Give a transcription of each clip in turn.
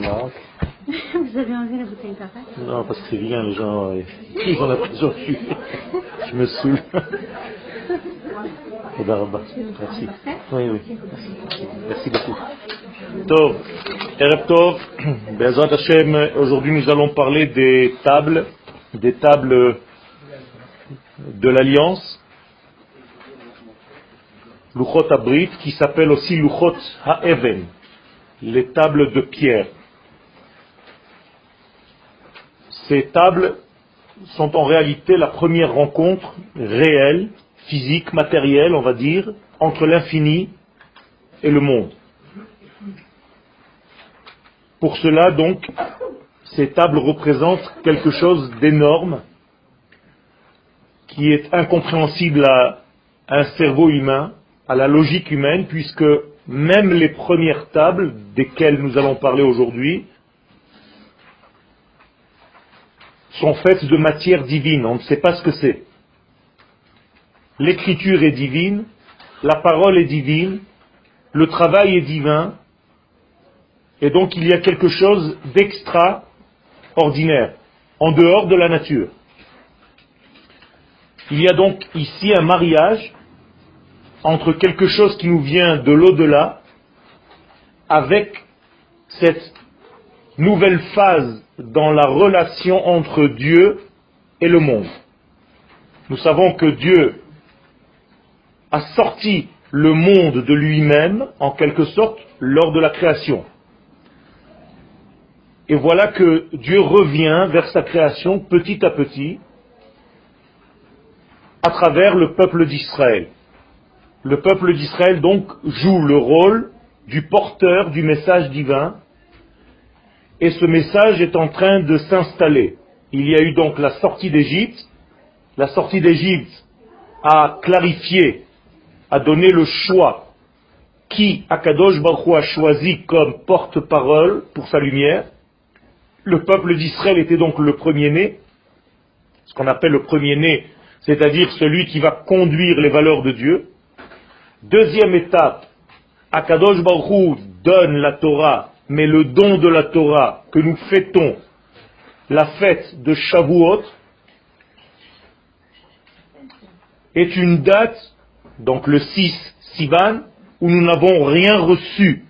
Maroc. Vous avez enlevé la bouteille café Non, parce que c'est vilain, les gens, euh, ils ont l'impression que je, je me saoule. Merci. Oui, oui. Merci beaucoup. Tov, Erev Tov, Be'ezrat Hashem, aujourd'hui nous allons parler des tables, des tables de l'Alliance, Luchot Abrit, qui s'appelle aussi Luchot Ha'even, les tables de pierre. Ces tables sont en réalité la première rencontre réelle, physique, matérielle, on va dire, entre l'infini et le monde. Pour cela, donc, ces tables représentent quelque chose d'énorme qui est incompréhensible à un cerveau humain, à la logique humaine, puisque même les premières tables desquelles nous allons parler aujourd'hui sont faites de matière divine. On ne sait pas ce que c'est. L'écriture est divine, la parole est divine, le travail est divin, et donc il y a quelque chose d'extraordinaire, en dehors de la nature. Il y a donc ici un mariage entre quelque chose qui nous vient de l'au-delà avec cette nouvelle phase dans la relation entre Dieu et le monde. Nous savons que Dieu a sorti le monde de lui-même, en quelque sorte, lors de la création. Et voilà que Dieu revient vers sa création petit à petit, à travers le peuple d'Israël. Le peuple d'Israël donc joue le rôle du porteur du message divin et ce message est en train de s'installer. Il y a eu donc la sortie d'Égypte. La sortie d'Égypte a clarifié, a donné le choix qui Akadosh Baruch a choisi comme porte-parole pour sa lumière. Le peuple d'Israël était donc le premier-né, ce qu'on appelle le premier-né, c'est-à-dire celui qui va conduire les valeurs de Dieu. Deuxième étape, Akadosh Baruch donne la Torah, mais le don de la Torah que nous fêtons, la fête de Shavuot, est une date, donc le 6 Sivan, où nous n'avons rien reçu.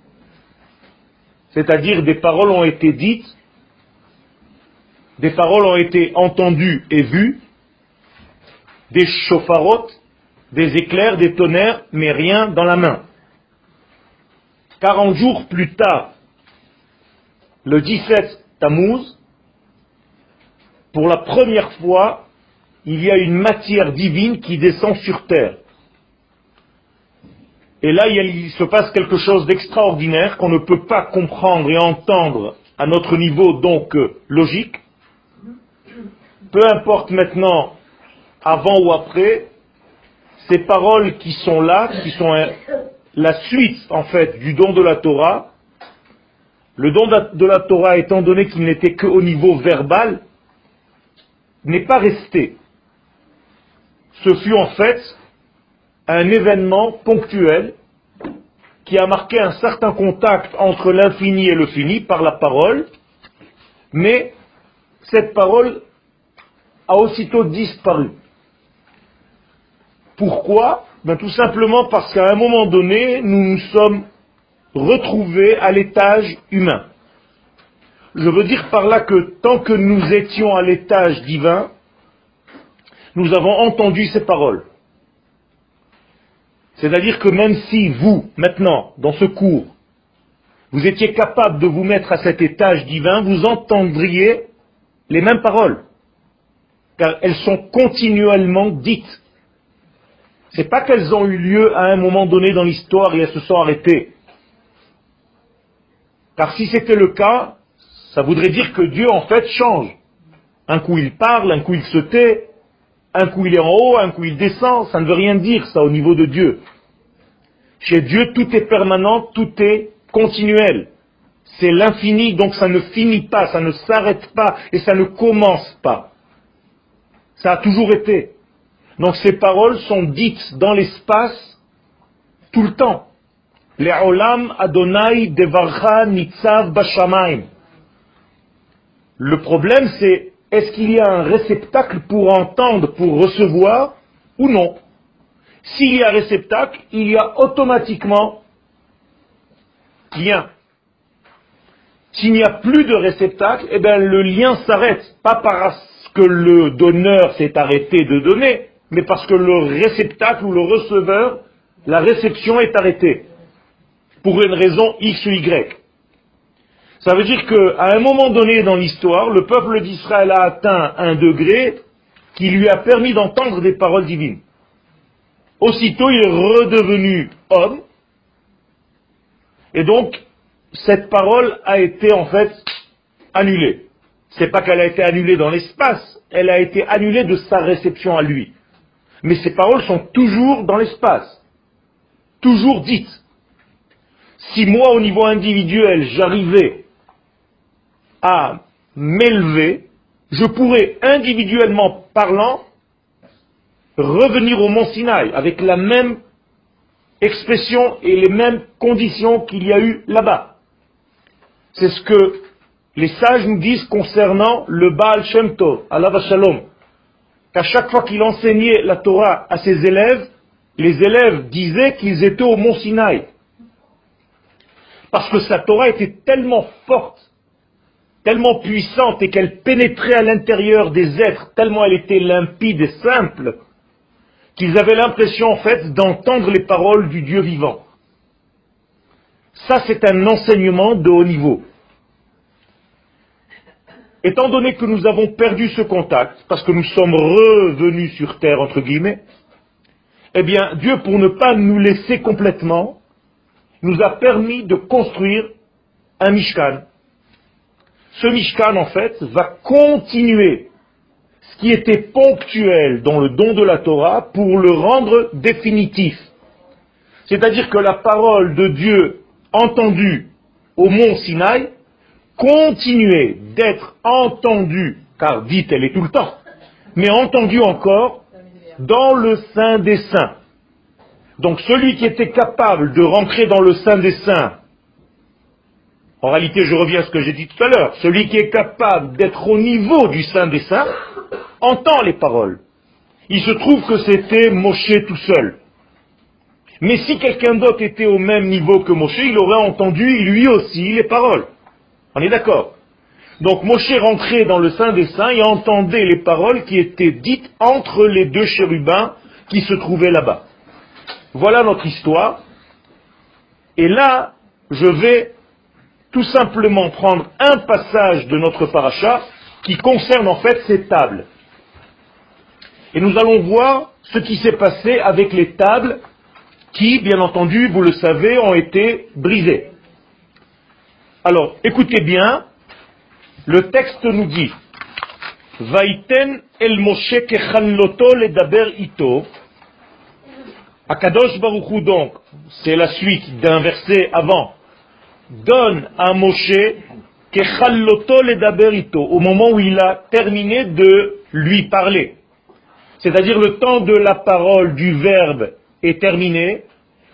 C'est-à-dire des paroles ont été dites, des paroles ont été entendues et vues, des chauffarotes, des éclairs, des tonnerres, mais rien dans la main. Quarante jours plus tard, le 17 Tammuz, pour la première fois, il y a une matière divine qui descend sur terre. Et là, il se passe quelque chose d'extraordinaire qu'on ne peut pas comprendre et entendre à notre niveau donc euh, logique. Peu importe maintenant, avant ou après, ces paroles qui sont là, qui sont la suite en fait du don de la Torah, le don de la Torah étant donné qu'il n'était qu'au niveau verbal, n'est pas resté. Ce fut en fait un événement ponctuel qui a marqué un certain contact entre l'infini et le fini par la parole, mais cette parole a aussitôt disparu. Pourquoi ben, Tout simplement parce qu'à un moment donné, nous nous sommes retrouvés à l'étage humain. Je veux dire par là que tant que nous étions à l'étage divin, nous avons entendu ces paroles. C'est-à-dire que même si vous, maintenant, dans ce cours, vous étiez capable de vous mettre à cet étage divin, vous entendriez les mêmes paroles. Car elles sont continuellement dites. C'est pas qu'elles ont eu lieu à un moment donné dans l'histoire et elles se sont arrêtées. Car si c'était le cas, ça voudrait dire que Dieu en fait change. Un coup il parle, un coup il se tait, un coup il est en haut, un coup il descend. Ça ne veut rien dire ça au niveau de Dieu. Chez Dieu tout est permanent, tout est continuel. C'est l'infini, donc ça ne finit pas, ça ne s'arrête pas et ça ne commence pas. Ça a toujours été. Donc ces paroles sont dites dans l'espace tout le temps. Adonai. Le problème, c'est est-ce qu'il y a un réceptacle pour entendre, pour recevoir, ou non? S'il y a réceptacle, il y a automatiquement lien. S'il n'y a plus de réceptacle, eh bien le lien s'arrête. Pas parce que le donneur s'est arrêté de donner, mais parce que le réceptacle ou le receveur, la réception est arrêtée. Pour une raison X ou Y. Ça veut dire qu'à un moment donné dans l'histoire, le peuple d'Israël a atteint un degré qui lui a permis d'entendre des paroles divines. Aussitôt, il est redevenu homme, et donc, cette parole a été en fait annulée. C'est pas qu'elle a été annulée dans l'espace, elle a été annulée de sa réception à lui. Mais ces paroles sont toujours dans l'espace, toujours dites. Si moi, au niveau individuel, j'arrivais à m'élever, je pourrais, individuellement parlant, revenir au mont Sinaï avec la même expression et les mêmes conditions qu'il y a eu là-bas. C'est ce que les sages nous disent concernant le Baal Shem Tov, Allah Shalom, qu'à chaque fois qu'il enseignait la Torah à ses élèves, les élèves disaient qu'ils étaient au mont Sinaï. Parce que sa Torah était tellement forte, tellement puissante et qu'elle pénétrait à l'intérieur des êtres, tellement elle était limpide et simple, qu'ils avaient l'impression en fait d'entendre les paroles du Dieu vivant. Ça, c'est un enseignement de haut niveau. Étant donné que nous avons perdu ce contact, parce que nous sommes revenus sur terre, entre guillemets, eh bien, Dieu, pour ne pas nous laisser complètement, nous a permis de construire un Mishkan. Ce Mishkan, en fait, va continuer ce qui était ponctuel dans le don de la Torah pour le rendre définitif. C'est-à-dire que la parole de Dieu entendue au mont Sinaï continuait d'être entendue, car dite elle est tout le temps, mais entendue encore dans le Saint des Saints. Donc celui qui était capable de rentrer dans le Saint des Saints, en réalité je reviens à ce que j'ai dit tout à l'heure, celui qui est capable d'être au niveau du Saint des Saints, entend les paroles. Il se trouve que c'était Moshe tout seul. Mais si quelqu'un d'autre était au même niveau que Moshe, il aurait entendu lui aussi les paroles. On est d'accord Donc Moshe rentrait dans le Saint des Saints et entendait les paroles qui étaient dites entre les deux chérubins qui se trouvaient là-bas. Voilà notre histoire. Et là, je vais tout simplement prendre un passage de notre paracha qui concerne en fait ces tables. Et nous allons voir ce qui s'est passé avec les tables qui, bien entendu, vous le savez, ont été brisées. Alors, écoutez bien, le texte nous dit Vaiten el Moshe le daber ito. Akadosh Baruchou donc, c'est la suite d'un verset avant, donne à Moshe le daber ito, au moment où il a terminé de lui parler c'est-à-dire le temps de la parole, du verbe est terminé,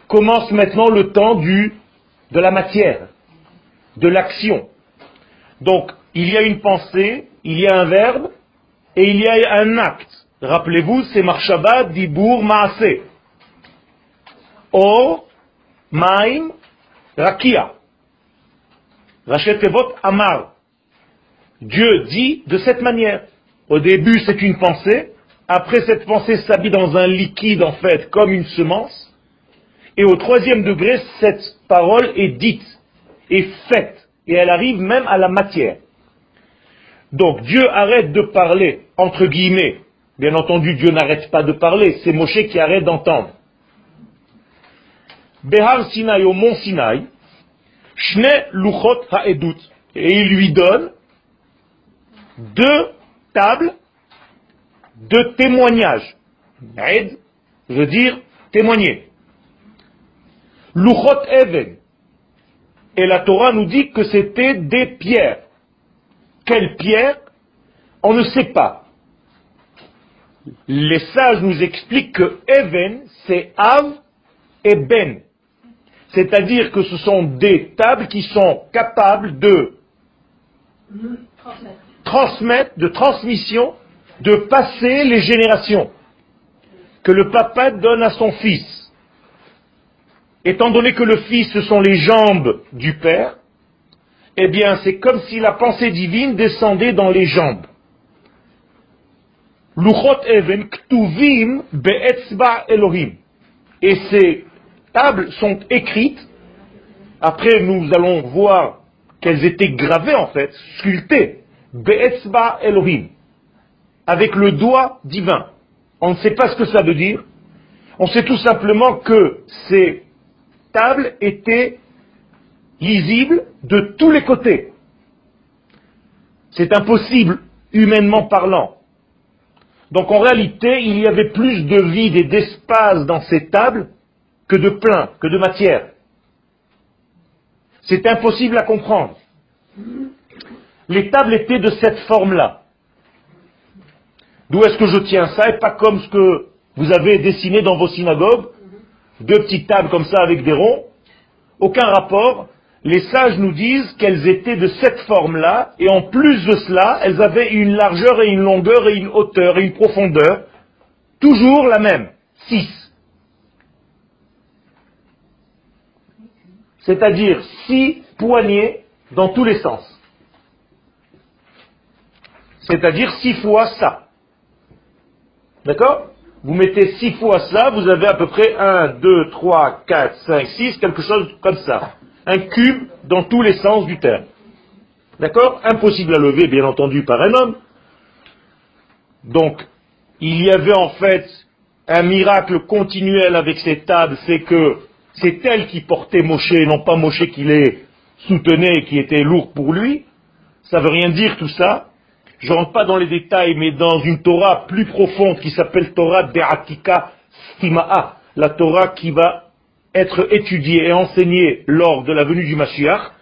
commence maintenant le temps de la matière, de l'action. Donc, il y a une pensée, il y a un verbe, et il y a un acte. Rappelez-vous, c'est Marshaba, Dibour, Maase. O, Maim, Rakia. Rachetevot Amar. Dieu dit de cette manière. Au début, c'est une pensée, après, cette pensée s'habille dans un liquide, en fait, comme une semence. Et au troisième degré, cette parole est dite, est faite, et elle arrive même à la matière. Donc Dieu arrête de parler, entre guillemets. Bien entendu, Dieu n'arrête pas de parler, c'est Moshe qui arrête d'entendre. Behar Sinai au mont Sinai, Shne Luchot Ha'edut, et il lui donne deux tables de témoignage. Aide veut dire témoigner. Luchot Even. Et la Torah nous dit que c'était des pierres. Quelles pierres? On ne sait pas. Les sages nous expliquent que Even, c'est Av et Ben. C'est-à-dire que ce sont des tables qui sont capables de transmettre, de transmission, de passer les générations que le papa donne à son fils. Étant donné que le fils, ce sont les jambes du père, eh bien, c'est comme si la pensée divine descendait dans les jambes. Luchot even ktuvim be'etzba Elohim. Et ces tables sont écrites. Après, nous allons voir qu'elles étaient gravées en fait, sculptées. Be'etzba Elohim. Avec le doigt divin. On ne sait pas ce que ça veut dire. On sait tout simplement que ces tables étaient lisibles de tous les côtés. C'est impossible, humainement parlant. Donc en réalité, il y avait plus de vide et d'espace dans ces tables que de plein, que de matière. C'est impossible à comprendre. Les tables étaient de cette forme-là. D'où est-ce que je tiens ça et pas comme ce que vous avez dessiné dans vos synagogues, deux petites tables comme ça avec des ronds Aucun rapport. Les sages nous disent qu'elles étaient de cette forme-là et en plus de cela, elles avaient une largeur et une longueur et une hauteur et une profondeur, toujours la même, six. C'est-à-dire six poignées dans tous les sens. C'est-à-dire six fois ça. D'accord? Vous mettez six fois ça, vous avez à peu près 1, 2, 3, 4, 5, 6, quelque chose comme ça. Un cube dans tous les sens du terme. D'accord Impossible à lever, bien entendu, par un homme. Donc, il y avait en fait un miracle continuel avec ces tables, c'est que c'est elle qui portait Moshe, non pas Moshe qui les soutenait et qui était lourd pour lui. Ça veut rien dire tout ça. Je rentre pas dans les détails, mais dans une Torah plus profonde qui s'appelle Torah De'atika Stima'a, la Torah qui va être étudiée et enseignée lors de la venue du Mashiach.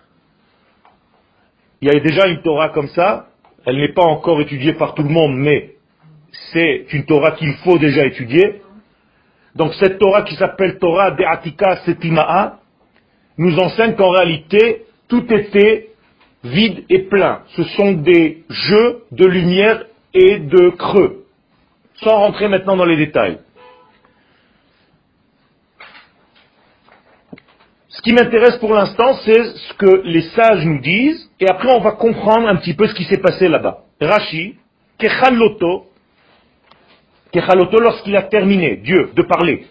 Il y a déjà une Torah comme ça, elle n'est pas encore étudiée par tout le monde, mais c'est une Torah qu'il faut déjà étudier. Donc cette Torah qui s'appelle Torah De'atika Setima'a nous enseigne qu'en réalité, tout était vide et plein. Ce sont des jeux de lumière et de creux. Sans rentrer maintenant dans les détails. Ce qui m'intéresse pour l'instant, c'est ce que les sages nous disent, et après on va comprendre un petit peu ce qui s'est passé là-bas. Rashi, Kechaloto, Kechaloto lorsqu'il a terminé, Dieu, de parler.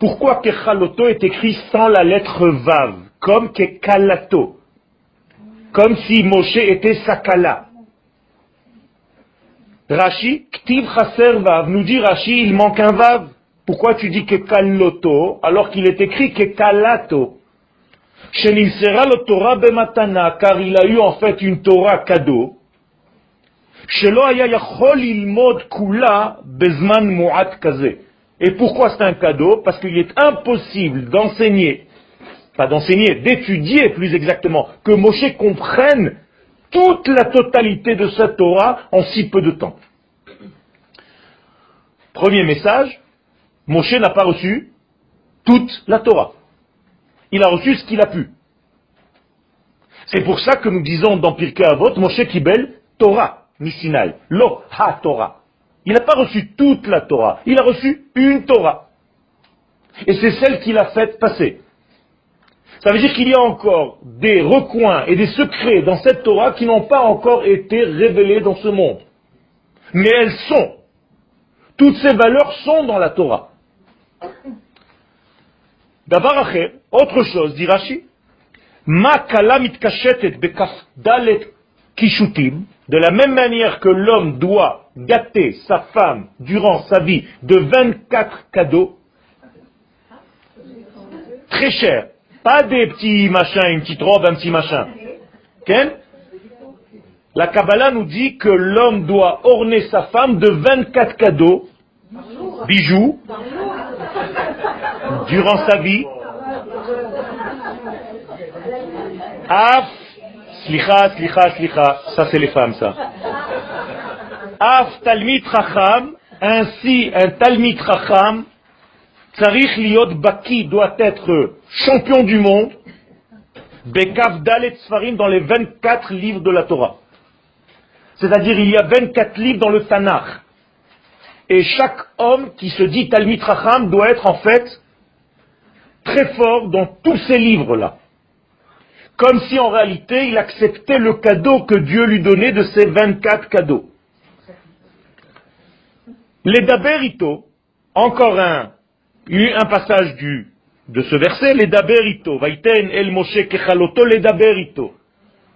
Pourquoi Kechaloto est écrit sans la lettre Vav, comme Kekalato comme si Moshe était Sakala. Rashi, Ktiv Chaser Vav, nous dit Rashi, il manque un Vav. Pourquoi tu dis Kekaloto alors qu'il est écrit Kekalato? Shenilsera le Torah bematana, car il a eu en fait une Torah cadeau. Et pourquoi c'est un cadeau? Parce qu'il est impossible d'enseigner pas d'enseigner, d'étudier plus exactement, que Moshe comprenne toute la totalité de sa Torah en si peu de temps. Premier message, Moshe n'a pas reçu toute la Torah. Il a reçu ce qu'il a pu. C'est pour ça que nous disons dans Pirkei Avot, Moshe Kibel, Torah, Misinai, Lo Ha Torah. Il n'a pas reçu toute la Torah, il a reçu une Torah. Et c'est celle qu'il a faite passer. Ça veut dire qu'il y a encore des recoins et des secrets dans cette Torah qui n'ont pas encore été révélés dans ce monde. Mais elles sont. Toutes ces valeurs sont dans la Torah. D'abord, autre chose, dit Rashi. De la même manière que l'homme doit gâter sa femme durant sa vie de 24 cadeaux, très chers, pas des petits machins, une petite robe, un petit machin. La Kabbalah nous dit que l'homme doit orner sa femme de 24 cadeaux, bijoux, durant sa vie. Af, slicha, slicha, slicha, ça c'est les femmes ça. Af talmit racham, ainsi un talmit racham Tsarich Liot Baki doit être champion du monde, Bekav Dalet Sfarim dans les 24 livres de la Torah. C'est-à-dire, il y a 24 livres dans le Tanakh. Et chaque homme qui se dit Talmid Racham doit être en fait très fort dans tous ces livres-là. Comme si en réalité il acceptait le cadeau que Dieu lui donnait de ces 24 cadeaux. Les Daberito, encore un, eu un passage du, de ce verset, les Daberito, Vaiten el Moshe kechaloto les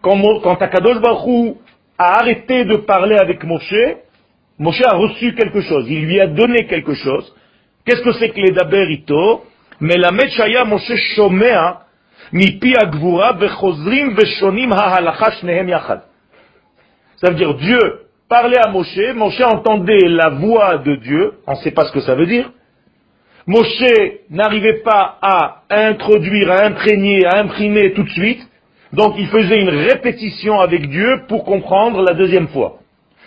quand Akadosh Baruch a arrêté de parler avec Moshe, Moshe a reçu quelque chose, il lui a donné quelque chose. Qu'est-ce que c'est que les Daberito? Mais la Meshaya Moshe Shomea, Mipi Agvura, Bechozrim, Veshonim, Hahalacha, Shnehem Yachad. Ça veut dire Dieu parlait à Moshe, Moshe entendait la voix de Dieu, on ne sait pas ce que ça veut dire. Moshe n'arrivait pas à introduire, à imprégner, à imprimer tout de suite, donc il faisait une répétition avec Dieu pour comprendre la deuxième fois.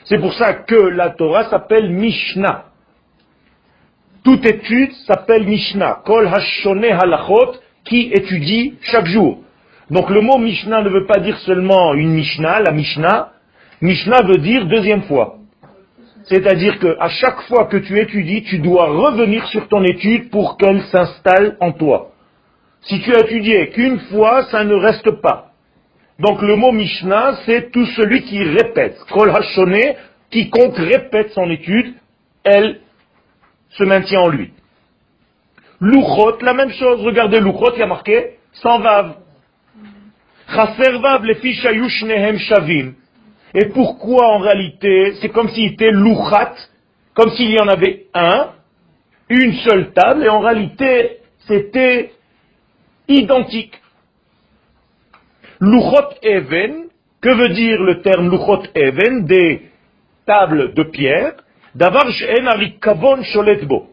C'est pour ça que la Torah s'appelle Mishnah. Toute étude s'appelle Mishnah. Kol hashone halachot, qui étudie chaque jour. Donc le mot Mishnah ne veut pas dire seulement une Mishnah, la Mishnah. Mishnah veut dire deuxième fois. C'est-à-dire qu'à chaque fois que tu étudies, tu dois revenir sur ton étude pour qu'elle s'installe en toi. Si tu as étudié qu'une fois, ça ne reste pas. Donc le mot Mishnah, c'est tout celui qui répète. Kol Hashone, quiconque répète son étude, elle se maintient en lui. Luchot, la même chose. Regardez Luchot, il y a marqué sans vav. Chaser vav, les fiches shavim. Et pourquoi en réalité, c'est comme s'il était luchat, comme s'il y en avait un, une seule table, et en réalité, c'était identique. Luchot even, que veut dire le terme luchot even? Des tables de pierre. Davar sholetbo.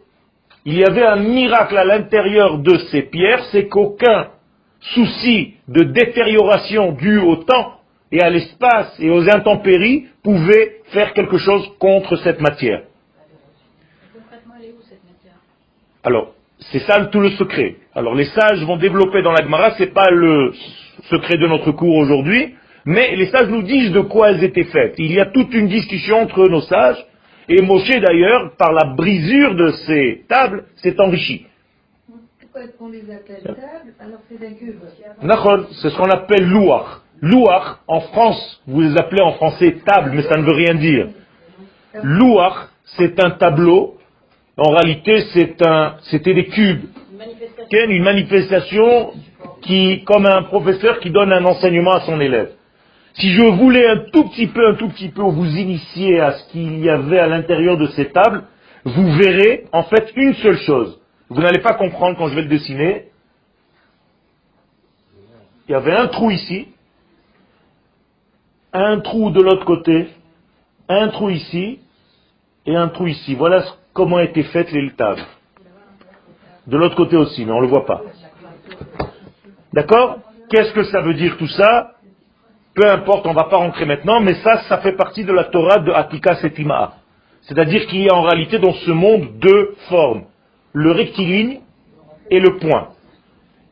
Il y avait un miracle à l'intérieur de ces pierres, c'est qu'aucun souci de détérioration dû au temps et à l'espace et aux intempéries pouvait faire quelque chose contre cette matière. Alors, c'est ça tout le secret. Alors, les sages vont développer dans la Gemara, c'est pas le secret de notre cours aujourd'hui, mais les sages nous disent de quoi elles étaient faites. Il y a toute une discussion entre nos sages, et Moshe d'ailleurs, par la brisure de ces tables, s'est enrichi. Pourquoi est-ce qu'on les appelle tables alors c'est d'un cube C'est ce qu'on appelle louach. Louach, en France, vous les appelez en français table, mais ça ne veut rien dire. Louach, c'est un tableau. En réalité, c'est un, c'était des cubes. Une manifestation qui, comme un professeur qui donne un enseignement à son élève. Si je voulais un tout petit peu, un tout petit peu vous initier à ce qu'il y avait à l'intérieur de ces tables, vous verrez en fait une seule chose. Vous n'allez pas comprendre quand je vais le dessiner. Il y avait un trou ici, un trou de l'autre côté, un trou ici et un trou ici. Voilà comment étaient faites les tables. De l'autre côté aussi, mais on ne le voit pas. D'accord? Qu'est-ce que ça veut dire tout ça? Peu importe, on ne va pas rentrer maintenant, mais ça, ça fait partie de la Torah de Atika Setima. C'est-à-dire qu'il y a en réalité dans ce monde deux formes. Le rectiligne et le point.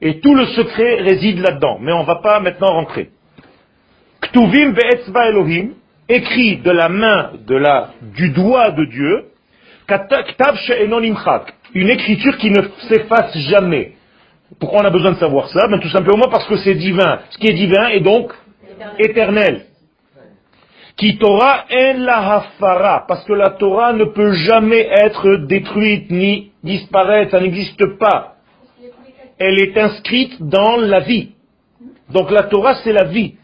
Et tout le secret réside là-dedans. Mais on ne va pas maintenant rentrer. Ktuvim ve'etzva Elohim, écrit de la main, de la, du doigt de Dieu, ktav une écriture qui ne s'efface jamais. Pourquoi on a besoin de savoir ça? Ben, Tout simplement parce que c'est divin. Ce qui est divin est donc éternel. Qui Torah en la hafara, parce que la Torah ne peut jamais être détruite ni disparaître, ça n'existe pas. Elle est inscrite dans la vie. Donc la Torah, c'est la vie.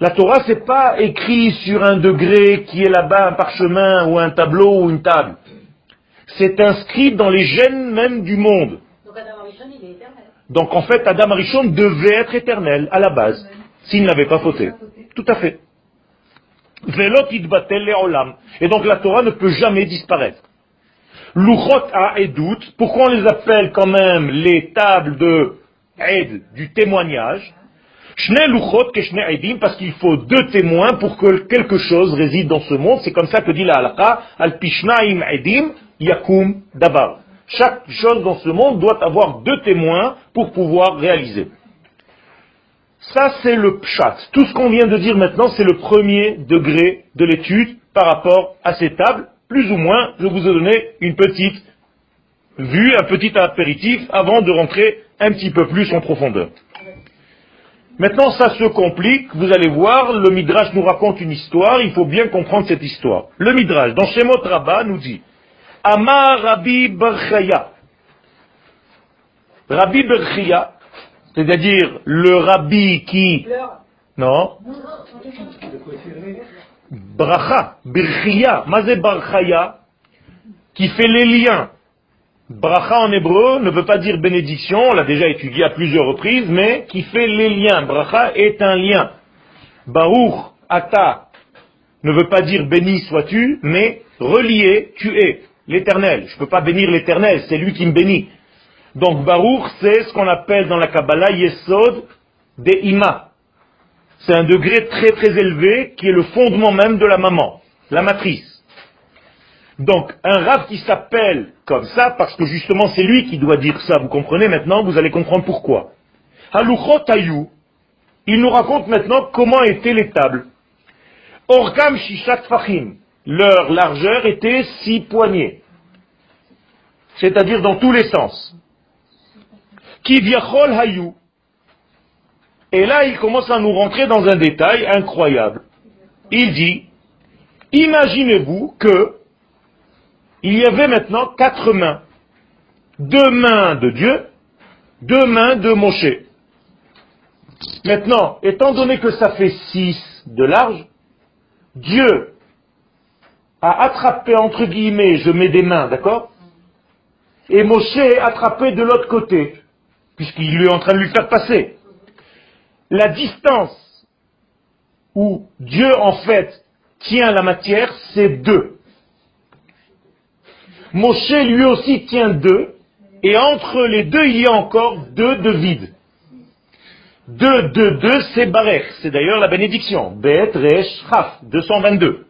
La Torah, c'est pas écrit sur un degré qui est là-bas, un parchemin ou un tableau ou une table. C'est inscrit dans les gènes même du monde. Donc Adam Arishon, il est éternel. Donc en fait, Adam Arishon devait être éternel à la base, s'il n'avait pas fauté. Tout à fait. Et donc la Torah ne peut jamais disparaître. Luchot a Edut, pourquoi on les appelle quand même les tables de Ed, du témoignage? Parce qu'il faut deux témoins pour que quelque chose réside dans ce monde. C'est comme ça que dit la halakha, al pishnaim edim yakum dabar. Chaque chose dans ce monde doit avoir deux témoins pour pouvoir réaliser. Ça, c'est le pshat. Tout ce qu'on vient de dire maintenant, c'est le premier degré de l'étude par rapport à ces tables. Plus ou moins, je vous ai donné une petite vue, un petit apéritif avant de rentrer un petit peu plus en profondeur. Maintenant, ça se complique. Vous allez voir, le Midrash nous raconte une histoire. Il faut bien comprendre cette histoire. Le Midrash, dans Shemot Rabbah, nous dit Amar Rabbi Barchaya. Rabbi Barchaya, c'est-à-dire le rabbi qui. Non. Bracha, Birchia, Mazé Barchaya, qui fait les liens Bracha en hébreu ne veut pas dire bénédiction, on l'a déjà étudié à plusieurs reprises, mais qui fait les liens. Bracha est un lien. Baruch, Ata, ne veut pas dire béni sois-tu, mais relié, tu es l'éternel. Je ne peux pas bénir l'éternel, c'est lui qui me bénit. Donc Baruch, c'est ce qu'on appelle dans la Kabbalah Yesod des Ima. C'est un degré très très élevé qui est le fondement même de la maman, la matrice. Donc, un rave qui s'appelle comme ça, parce que justement c'est lui qui doit dire ça, vous comprenez maintenant, vous allez comprendre pourquoi. Haluchot Ayou, il nous raconte maintenant comment étaient les tables. Orgam Shishat Fahim, leur largeur était six poignées. C'est-à-dire dans tous les sens. Kivyachol Hayou. Et là, il commence à nous rentrer dans un détail incroyable. Il dit, imaginez-vous que il y avait maintenant quatre mains. Deux mains de Dieu, deux mains de Moshe. Maintenant, étant donné que ça fait six de large, Dieu a attrapé, entre guillemets, je mets des mains, d'accord? Et Moshe a attrapé de l'autre côté, puisqu'il est en train de lui faire passer. La distance où Dieu, en fait, tient la matière, c'est deux. Moshe lui aussi tient deux, et entre les deux, il y a encore deux de vide. Deux, deux, deux, c'est Barech. C'est d'ailleurs la bénédiction. Bet, Resh, Chaf, 222.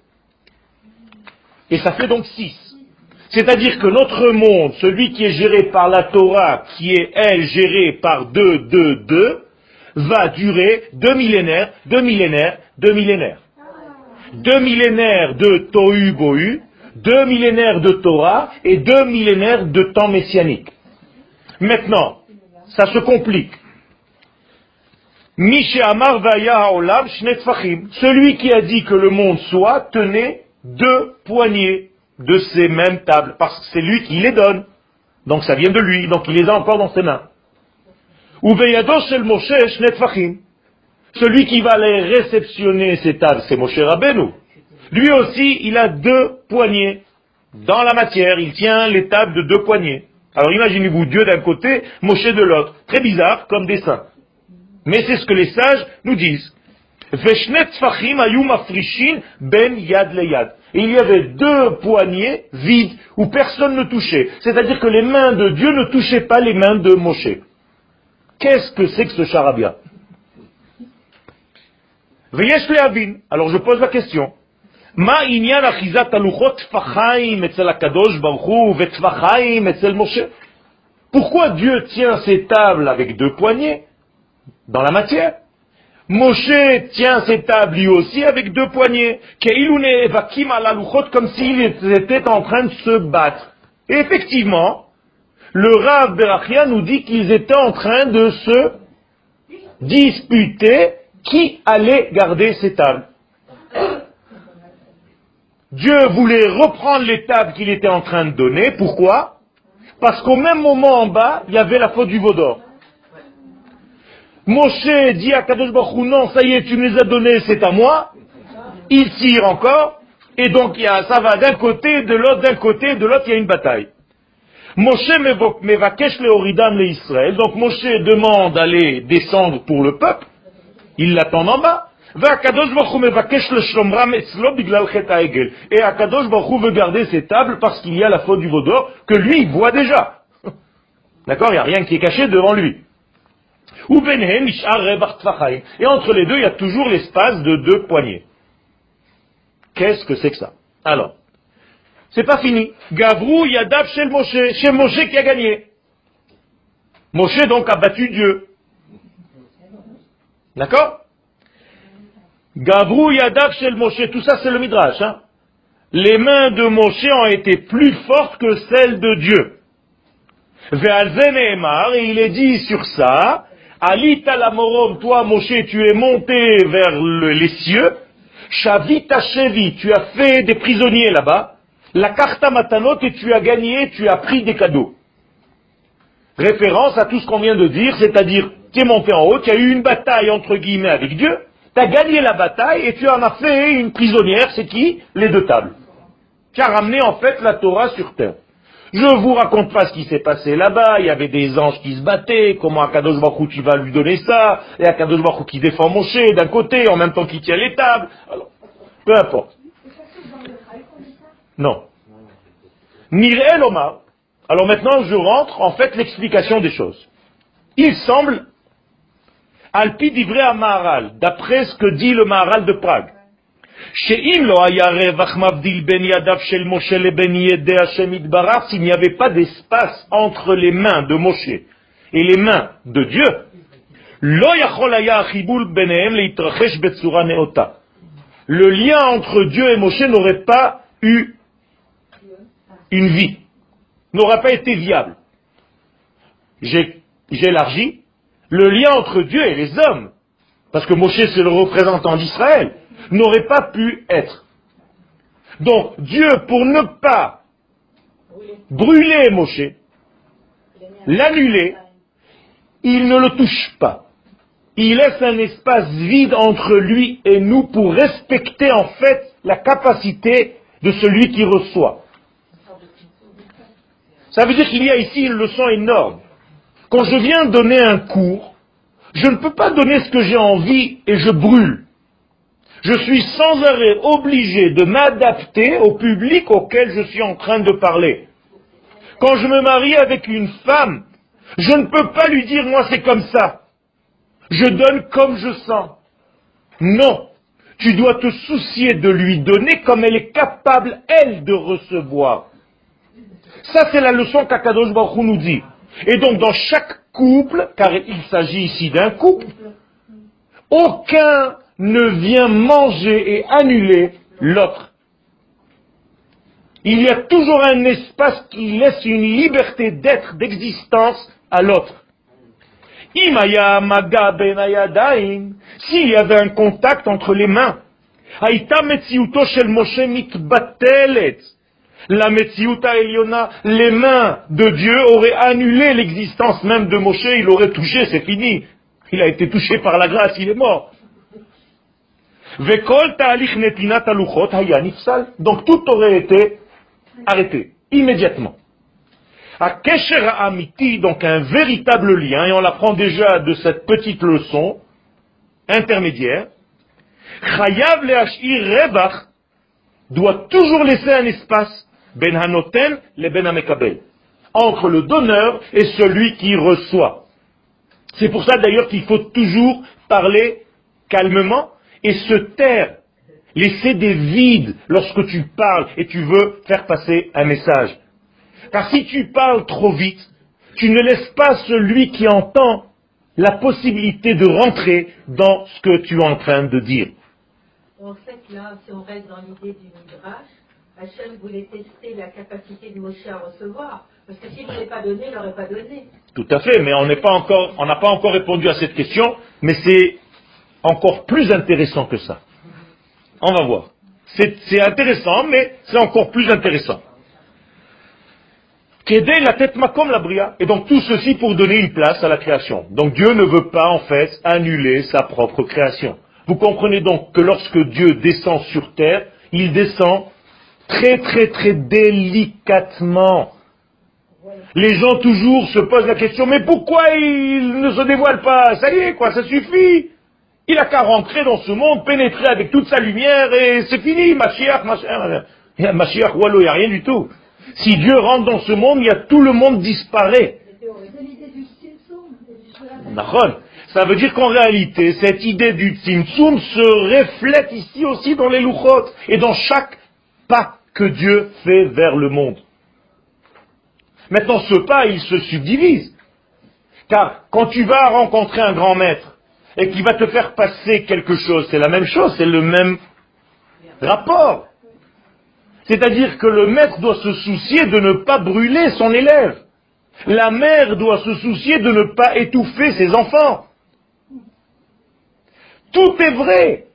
Et ça fait donc six. C'est-à-dire que notre monde, celui qui est géré par la Torah, qui est, elle, gérée par deux, deux, deux, va durer deux millénaires, deux millénaires, deux millénaires. Deux millénaires de Tohu Bohu, deux millénaires de Torah et deux millénaires de temps messianique. Maintenant, ça se complique. Celui qui a dit que le monde soit tenait deux poignées de ces mêmes tables, parce que c'est lui qui les donne. Donc ça vient de lui, donc il les a encore dans ses mains. Celui qui va les réceptionner ces tables, c'est Moshe Rabbeinu. Lui aussi, il a deux poignées. Dans la matière, il tient les tables de deux poignées. Alors imaginez-vous Dieu d'un côté, Moshe de l'autre. Très bizarre comme dessin. Mais c'est ce que les sages nous disent. ben yad Et il y avait deux poignées vides où personne ne touchait. C'est-à-dire que les mains de Dieu ne touchaient pas les mains de Moshe. Qu'est-ce que c'est que ce charabia? Alors je pose la question. מה עניין אחיזת הלוחות טפחיים אצל הקדוש ברוך הוא וטפחיים אצל משה? Pourquoi Dieu tient ces tables avec deux poignées dans la matière Moshe tient ces tables lui aussi avec deux poignées. Comme s'ils étaient en train de se battre. Et effectivement, le Rav Berachia nous dit qu'ils étaient en train de se disputer qui allait garder ces tables. Dieu voulait reprendre tables qu'il était en train de donner. Pourquoi? Parce qu'au même moment en bas, il y avait la faute du Vaudor. Moshe dit à Kadosh Baruch non, ça y est, tu me les as donnés, c'est à moi. Il tire encore. Et donc, il y a, ça va d'un côté, de l'autre, d'un côté, de l'autre, il y a une bataille. Moshe mevakesh le oridam le Israël. Donc Moshe demande d'aller descendre pour le peuple. Il l'attend en bas. Et Akadosh Baruch veut garder ses tables parce qu'il y a la faute du vaudor que lui voit déjà. D'accord Il n'y a rien qui est caché devant lui. Et entre les deux, il y a toujours l'espace de deux poignées. Qu'est-ce que c'est que ça? Alors, C'est pas fini. Gavrou Yadav chez Moshe, chez Moshe qui a gagné. Moshe donc a battu Dieu. D'accord? Gavrou Yadav chez Moshe, tout ça c'est le Midrash. Hein les mains de Moshe ont été plus fortes que celles de Dieu. Et il est dit sur ça, Alita la morom, toi Moshe, tu es monté vers les cieux, Shavita Shevi, tu as fait des prisonniers là-bas, la carta matanot et tu as gagné, tu as pris des cadeaux. Référence à tout ce qu'on vient de dire, c'est-à-dire, tu es monté en haut, tu as eu une bataille entre guillemets avec Dieu, tu as gagné la bataille et tu en as fait une prisonnière, c'est qui? Les deux tables qui a ramené en fait la Torah sur terre. Je vous raconte pas ce qui s'est passé là-bas, il y avait des anges qui se battaient, comment Akadosh Baruch tu vas lui donner ça, et Akadosh Baruch qui défend Moshe d'un côté, en même temps qu'il tient les tables. Alors, peu importe. Non. Nirel Omar. Alors maintenant, je rentre en fait l'explication des choses. Il semble, Alpi d'Ivray à Maharal, d'après ce que dit le Maharal de Prague, s'il n'y avait pas d'espace entre les mains de Moshe et les mains de Dieu, le lien entre Dieu et Moshe n'aurait pas eu une vie, n'aurait pas été viable. J'ai élargi le lien entre Dieu et les hommes, parce que Moshe c'est le représentant d'Israël n'aurait pas pu être. Donc Dieu, pour ne pas brûler Moshe, l'annuler, il ne le touche pas. Il laisse un espace vide entre lui et nous pour respecter en fait la capacité de celui qui reçoit. Ça veut dire qu'il y a ici une leçon énorme. Quand je viens donner un cours, je ne peux pas donner ce que j'ai envie et je brûle je suis sans arrêt obligé de m'adapter au public auquel je suis en train de parler. Quand je me marie avec une femme, je ne peux pas lui dire moi c'est comme ça. Je donne comme je sens. Non. Tu dois te soucier de lui donner comme elle est capable, elle, de recevoir. Ça, c'est la leçon qu'Akadosh Baruch nous dit. Et donc, dans chaque couple, car il s'agit ici d'un couple, aucun ne vient manger et annuler l'autre. Il y a toujours un espace qui laisse une liberté d'être, d'existence à l'autre. S'il y avait un contact entre les mains, la Metziuta Eliona, les mains de Dieu auraient annulé l'existence même de Moshe, il aurait touché, c'est fini. Il a été touché par la grâce, il est mort. Donc tout aurait été arrêté, immédiatement. À Kesher Amiti, donc un véritable lien, et on l'apprend déjà de cette petite leçon intermédiaire, Chayav Rebach doit toujours laisser un espace, Ben Hanoten le Ben Amekabel, entre le donneur et celui qui reçoit. C'est pour ça d'ailleurs qu'il faut toujours parler calmement et se taire, laisser des vides lorsque tu parles et tu veux faire passer un message. Car si tu parles trop vite, tu ne laisses pas celui qui entend la possibilité de rentrer dans ce que tu es en train de dire. Là, si on reste dans l'idée du Hachem voulait tester la capacité de Moshe à recevoir. Parce que s'il ne l'avait pas donné, il n'aurait pas donné. Tout à fait, mais on n'a pas encore répondu à cette question, mais c'est encore plus intéressant que ça. On va voir. C'est intéressant, mais c'est encore plus intéressant. Qu'aider la tête comme la bria. Et donc tout ceci pour donner une place à la création. Donc Dieu ne veut pas en fait annuler sa propre création. Vous comprenez donc que lorsque Dieu descend sur terre, il descend très très très délicatement. Les gens toujours se posent la question, mais pourquoi il ne se dévoile pas? Ça y est, quoi, ça suffit. Il a qu'à rentrer dans ce monde, pénétrer avec toute sa lumière et c'est fini, Mashiach, Mashiach, Mashiach, Wallo, il n'y a rien du tout. Si Dieu rentre dans ce monde, il y a tout le monde disparaît. Ça veut dire qu'en réalité, cette idée du Tzimtzum se reflète ici aussi dans les Luchot et dans chaque pas que Dieu fait vers le monde. Maintenant, ce pas, il se subdivise. Car quand tu vas rencontrer un grand maître et qu'il va te faire passer quelque chose, c'est la même chose, c'est le même rapport. C'est-à-dire que le maître doit se soucier de ne pas brûler son élève. La mère doit se soucier de ne pas étouffer ses enfants. Tout est vrai.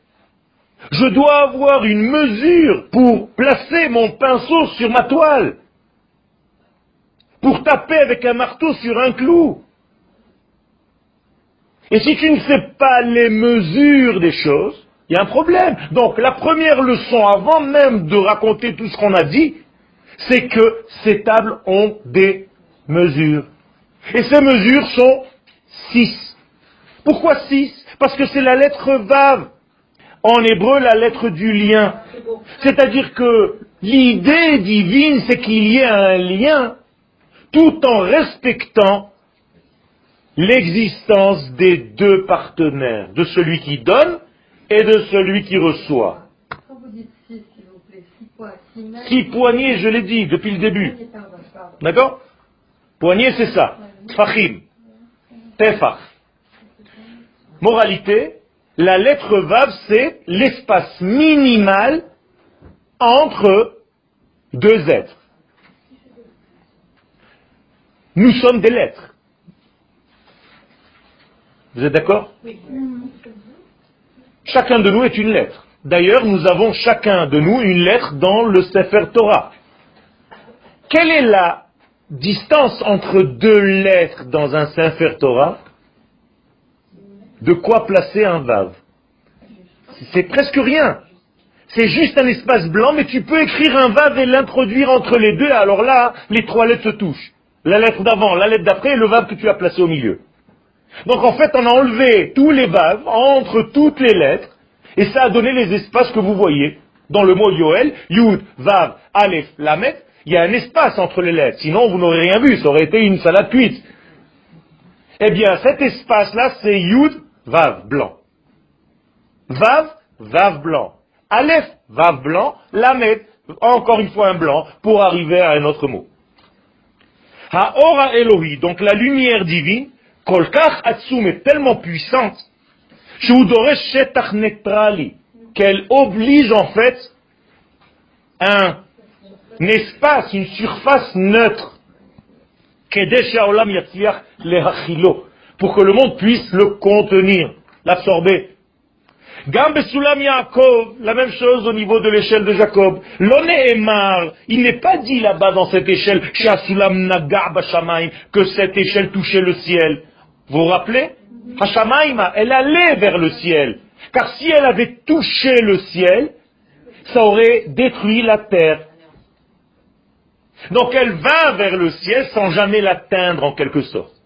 Je dois avoir une mesure pour placer mon pinceau sur ma toile, pour taper avec un marteau sur un clou. Et si tu ne sais pas les mesures des choses, il y a un problème. Donc la première leçon, avant même de raconter tout ce qu'on a dit, c'est que ces tables ont des mesures. Et ces mesures sont six. Pourquoi six? Parce que c'est la lettre Vav. En hébreu, la lettre du lien. C'est-à-dire que l'idée divine, c'est qu'il y ait un lien tout en respectant l'existence des deux partenaires, de celui qui donne et de celui qui reçoit. Quand vous dites six, s'il vous plaît, six points, six mains. Six poignées, je l'ai dit depuis le début. D'accord? Poignée, c'est ça. Fachim. Tefach. Moralité, la lettre Vav, c'est l'espace minimal entre deux êtres. Nous sommes des lettres. Vous êtes d'accord? Chacun de nous est une lettre. D'ailleurs, nous avons chacun de nous une lettre dans le Sefer Torah. Quelle est la distance entre deux lettres dans un Sefer Torah? De quoi placer un Vav C'est presque rien. C'est juste un espace blanc, mais tu peux écrire un Vav et l'introduire entre les deux. Alors là, les trois lettres se touchent. La lettre d'avant, la lettre d'après et le Vav que tu as placé au milieu. Donc en fait, on a enlevé tous les vaves entre toutes les lettres, et ça a donné les espaces que vous voyez. Dans le mot Yoel, Yud, Vav, Aleph, Lamet, il y a un espace entre les lettres. Sinon, vous n'aurez rien vu, ça aurait été une salade cuite. Eh bien, cet espace-là, c'est Yud, Vav, blanc. Vav, Vav, blanc. Aleph, Vav, blanc. Lamet, encore une fois un blanc, pour arriver à un autre mot. Ha'ora Elohi, donc la lumière divine, Kolkach Atsum est tellement puissante, qu'elle oblige en fait un espace, une surface neutre, pour que le monde puisse le contenir, l'absorber. Gambe Sulam Yaakov, la même chose au niveau de l'échelle de Jacob. L'Oneemar, il n'est pas dit là-bas dans cette échelle, que cette échelle touchait le ciel. Vous vous rappelez? Hashamaima, elle allait vers le ciel. Car si elle avait touché le ciel, ça aurait détruit la terre. Donc elle va vers le ciel sans jamais l'atteindre en quelque sorte.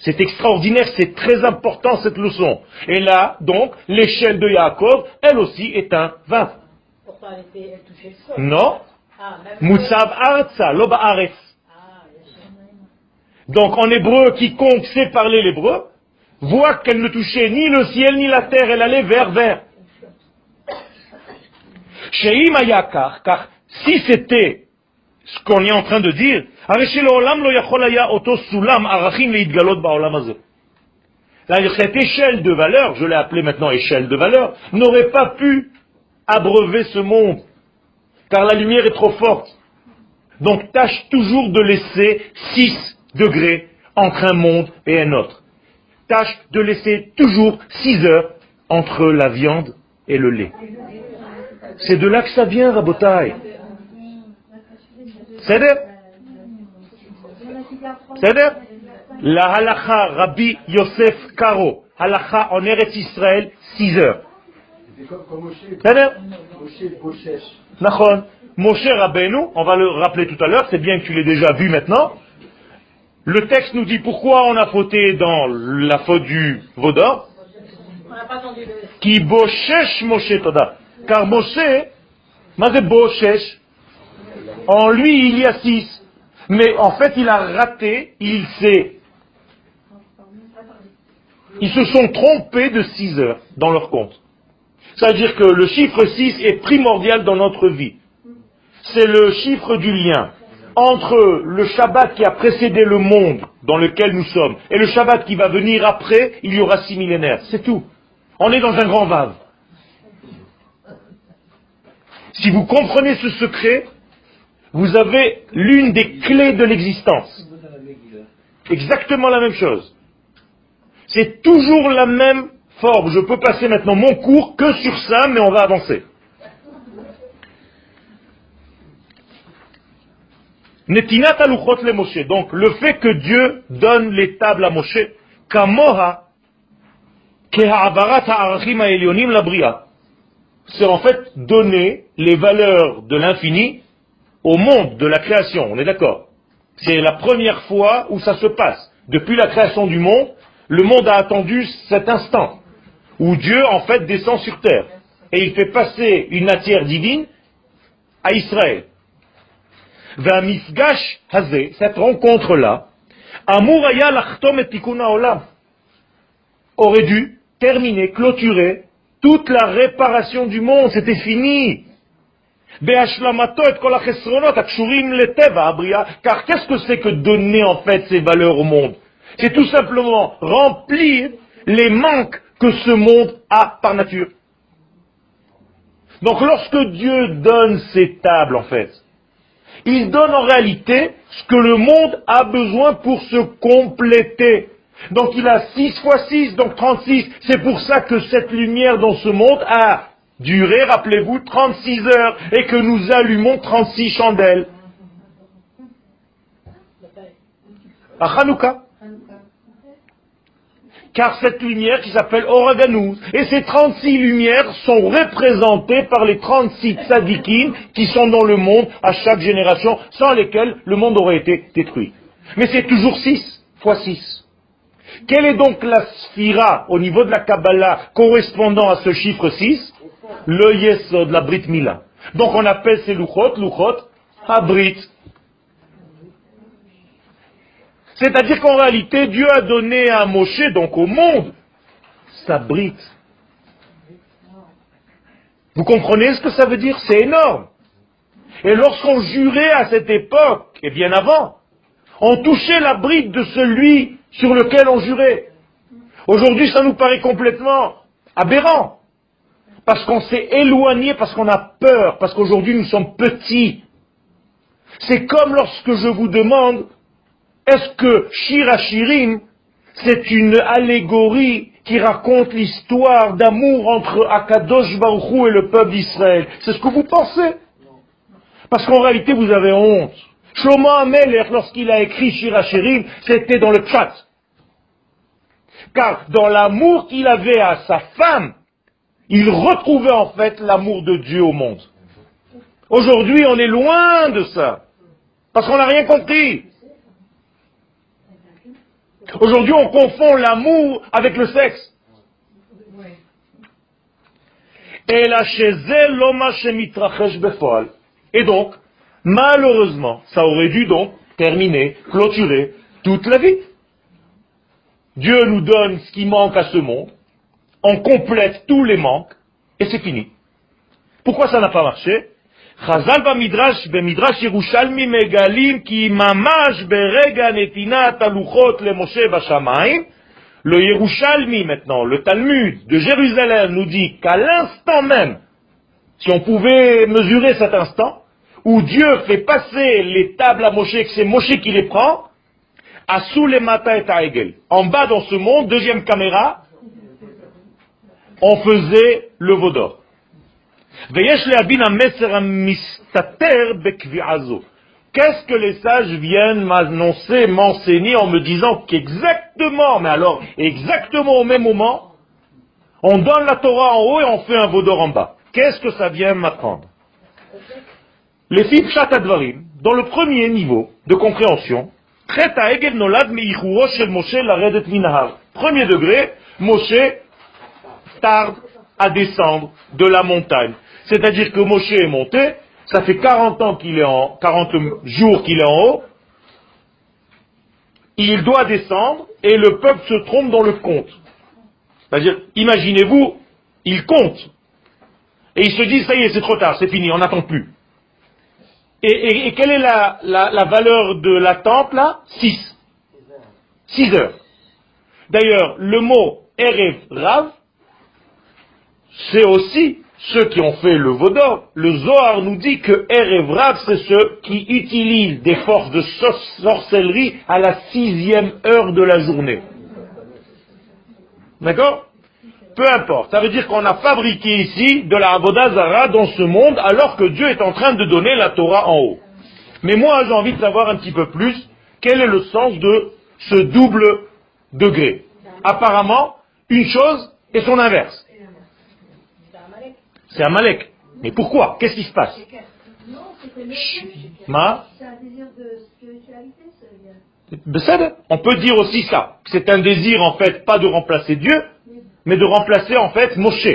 C'est extraordinaire, c'est très important cette leçon. Et là, donc, l'échelle de Yaakov, elle aussi est un vav. Pourtant, elle, était, elle touchait le sol. Non. Ah, loba aretz. Ah. Donc en hébreu, quiconque sait parler l'hébreu, voit qu'elle ne touchait ni le ciel ni la terre, elle allait vers vers. Sheim car si c'était ce qu'on est en train de dire, הרי שלעולם לא יכול היה אותו סולם ערכים להתגלות בעולם הזה. C'est-à-dire, Cette échelle de valeur, je l'ai appelée maintenant échelle de valeur, n'aurait pas pu abreuver ce monde, car la lumière est trop forte. Donc tâche toujours de laisser 6 degrés entre un monde et un autre. Tâche de laisser toujours 6 heures entre la viande et le lait. C'est de là que ça vient, Rabotai. C'est C'est-à-dire, la halacha Rabbi Yosef Karo, halacha en Eretz Israël, 6 heures. Comme, comme Moshe, Rabbeinu, on va le rappeler tout à l'heure, c'est bien que tu l'aies déjà vu maintenant. Le texte nous dit pourquoi on a fauté dans la faute du Vaudor. Qui Boshesh Moshe Toda. Car Moshe, en lui il y a six. Mais en fait il a raté, il s'est. Ils se sont trompés de six heures dans leur compte. Ça veut dire que le chiffre 6 est primordial dans notre vie. c'est le chiffre du lien entre le Shabbat qui a précédé le monde dans lequel nous sommes et le Shabbat qui va venir après, il y aura six millénaires. C'est tout. On est dans un grand vave. Si vous comprenez ce secret, vous avez l'une des clés de l'existence. Exactement la même chose. C'est toujours la même forme. Je peux passer maintenant mon cours que sur ça, mais on va avancer. Netinat aluchot le Moshe. Donc, le fait que Dieu donne les tables à Moshe, kamoha, c'est en fait donner les valeurs de l'infini au monde de la création. On est d'accord C'est la première fois où ça se passe. Depuis la création du monde, le monde a attendu cet instant où Dieu, en fait, descend sur terre. Et il fait passer une matière divine à Israël. cette rencontre-là, aurait dû terminer, clôturer toute la réparation du monde, c'était fini. Car qu'est-ce que c'est que donner en fait ces valeurs au monde? C'est tout simplement remplir les manques que ce monde a par nature. Donc lorsque Dieu donne ces tables en fait, il donne en réalité ce que le monde a besoin pour se compléter. Donc il a 6 fois 6, donc 36. C'est pour ça que cette lumière dans ce monde a duré, rappelez-vous, 36 heures et que nous allumons 36 chandelles. À Hanouka. Car cette lumière qui s'appelle Oraganous, et ces 36 lumières sont représentées par les 36 tzadikim qui sont dans le monde à chaque génération, sans lesquels le monde aurait été détruit. Mais c'est toujours 6 fois 6. Quelle est donc la sphira au niveau de la Kabbalah correspondant à ce chiffre 6 Le Yesod, la Brit Mila. Donc on appelle ces Luchot, Luchot, Abrit. C'est-à-dire qu'en réalité, Dieu a donné à Moshe, donc au monde, sa Brit. Vous comprenez ce que ça veut dire? C'est énorme. Et lorsqu'on jurait à cette époque, et bien avant, on touchait la bride de celui sur lequel on jurait. Aujourd'hui, ça nous paraît complètement aberrant. Parce qu'on s'est éloigné, parce qu'on a peur, parce qu'aujourd'hui nous sommes petits. C'est comme lorsque je vous demande, est-ce que Shirachirim, c'est une allégorie qui raconte l'histoire d'amour entre Akadosh Baruch et le peuple d'Israël? C'est ce que vous pensez? Parce qu'en réalité, vous avez honte. Shlomo Amelech, lorsqu'il a écrit Shirachirim, c'était dans le chat. Car dans l'amour qu'il avait à sa femme, il retrouvait en fait l'amour de Dieu au monde. Aujourd'hui, on est loin de ça. Parce qu'on n'a rien compris. Aujourd'hui, on confond l'amour avec le sexe. Et donc, Malheureusement, ça aurait dû donc terminer, clôturer toute la vie. Dieu nous donne ce qui manque à ce monde, on complète tous les manques, et c'est fini. Pourquoi ça n'a pas marché? Chazal Yerushalmi megalim ki mamash le Moshe. Le Yerushalmi maintenant, le Talmud de Jérusalem nous dit qu'à l'instant même, si on pouvait mesurer cet instant, où Dieu fait passer les tables à Moshe, que c'est Moshe qui les prend, à sous les matins et à. En bas dans ce monde, deuxième caméra, on faisait le vaudor. Qu'est-ce que les sages viennent m'annoncer, m'enseigner en me disant qu'exactement, mais alors exactement au même moment, on donne la Torah en haut et on fait un vaudor en bas. Qu'est-ce que ça vient m'apprendre? Les filles Advarim, dans le premier niveau de compréhension. Premier degré, Moshe tarde à descendre de la montagne. C'est-à-dire que Moshe est monté, ça fait 40 ans qu'il est en, 40 jours qu'il est en haut, il doit descendre et le peuple se trompe dans le compte. C'est-à-dire, imaginez-vous, il compte. Et il se dit, ça y est, c'est trop tard, c'est fini, on n'attend plus. Et, quelle est la, la, valeur de la temple là? 6. 6 heures. D'ailleurs, le mot Erev Rav, c'est aussi ceux qui ont fait le Vaudor. Le Zohar nous dit que Erev Rav, c'est ceux qui utilisent des forces de sorcellerie à la sixième heure de la journée. D'accord? Peu importe. Ça veut dire qu'on a fabriqué ici de la Abodazara dans ce monde alors que Dieu est en train de donner la Torah en haut. Mais moi, j'ai envie de savoir un petit peu plus quel est le sens de ce double degré. Apparemment, une chose et son inverse. C'est Amalek. Mais pourquoi? Qu'est-ce qui se passe? Ma? C'est un désir de spiritualité, on peut dire aussi ça. C'est un désir, en fait, pas de remplacer Dieu, mais de remplacer, en fait, Moshe.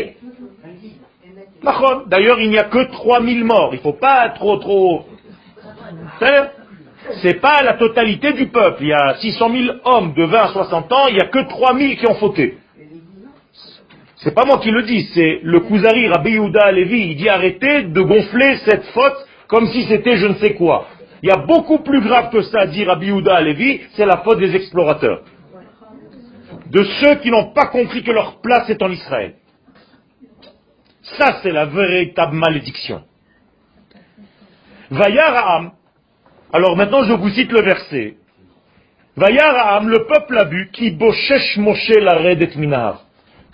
D'ailleurs, il n'y a que 3000 morts. Il ne faut pas trop, trop... C'est pas la totalité du peuple. Il y a 600 000 hommes de 20 à 60 ans, il n'y a que 3000 qui ont fauté. C'est pas moi qui le dis, c'est le Kuzari Rabbi Yehuda Levi. Il dit arrêtez de gonfler cette faute comme si c'était je ne sais quoi. Il y a beaucoup plus grave que ça, dit Rabbi Yehuda Levi, c'est la faute des explorateurs. De ceux qui n'ont pas compris que leur place est en Israël. Ça, c'est la véritable malédiction. Vayaraham, alors maintenant je vous cite le verset. Vayaraham, le peuple a vu, qui boshesh Moshe la et minar.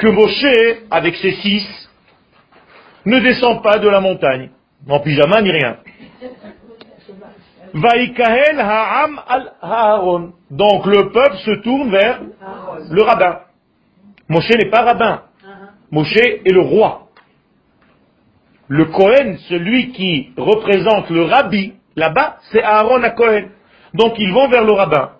Que Moshe, avec ses six, ne descend pas de la montagne, en pyjama ni rien. Ha'am al Haaron. Donc le peuple se tourne vers le rabbin. Moshe n'est pas rabbin. Moshe est le roi. Le Kohen, celui qui représente le rabbi, là-bas, c'est Aaron à Kohen. Donc ils vont vers le rabbin.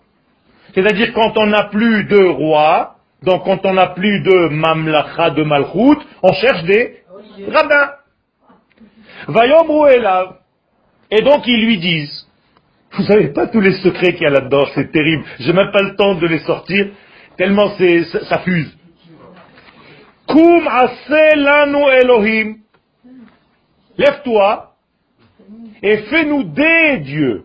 C'est-à-dire quand on n'a plus de roi, donc quand on n'a plus de mamlacha, de malchut, on cherche des rabbins. Et donc ils lui disent, vous savez pas tous les secrets qu'il y a là-dedans, c'est terrible. J'ai même pas le temps de les sortir, tellement c'est, ça, fuse. Kum lanu Elohim. Lève-toi et fais-nous des dieux.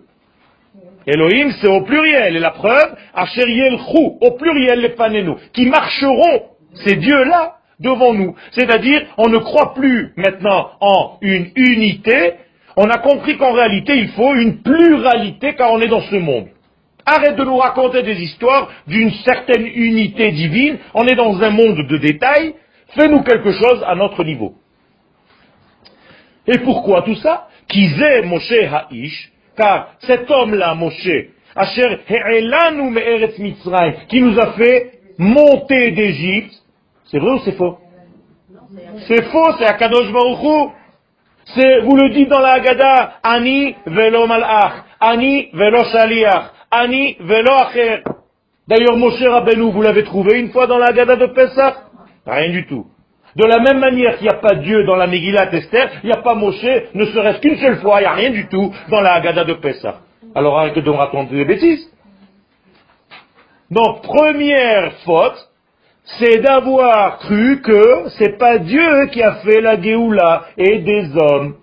Elohim, c'est au pluriel, et la preuve, Asher Chou, au pluriel, les panenu, qui marcheront, ces dieux-là, devant nous. C'est-à-dire, on ne croit plus maintenant en une unité, on a compris qu'en réalité, il faut une pluralité car on est dans ce monde. Arrête de nous raconter des histoires d'une certaine unité divine. On est dans un monde de détails. Fais-nous quelque chose à notre niveau. Et pourquoi tout ça? Kizé Moshe Ha'ish, car cet homme-là, Moshe, Asher qui nous a fait monter d'Égypte, c'est vrai ou c'est faux? C'est faux, c'est Akadosh Baruch c'est, vous le dites dans la Haggadah, Ani velo malach, Ani velo shaliach, Ani velo acher. D'ailleurs, Moshe Rabbeinu, vous l'avez trouvé une fois dans la Haggadah de Pessah Rien du tout. De la même manière qu'il n'y a pas Dieu dans la Megillat Esther, il n'y a pas Moshe, ne serait-ce qu'une seule fois, il n'y a rien du tout dans la Haggadah de Pessah. Alors arrête de raconter des bêtises. Donc, première faute, c'est d'avoir cru que c'est pas Dieu qui a fait la Géoula et des hommes.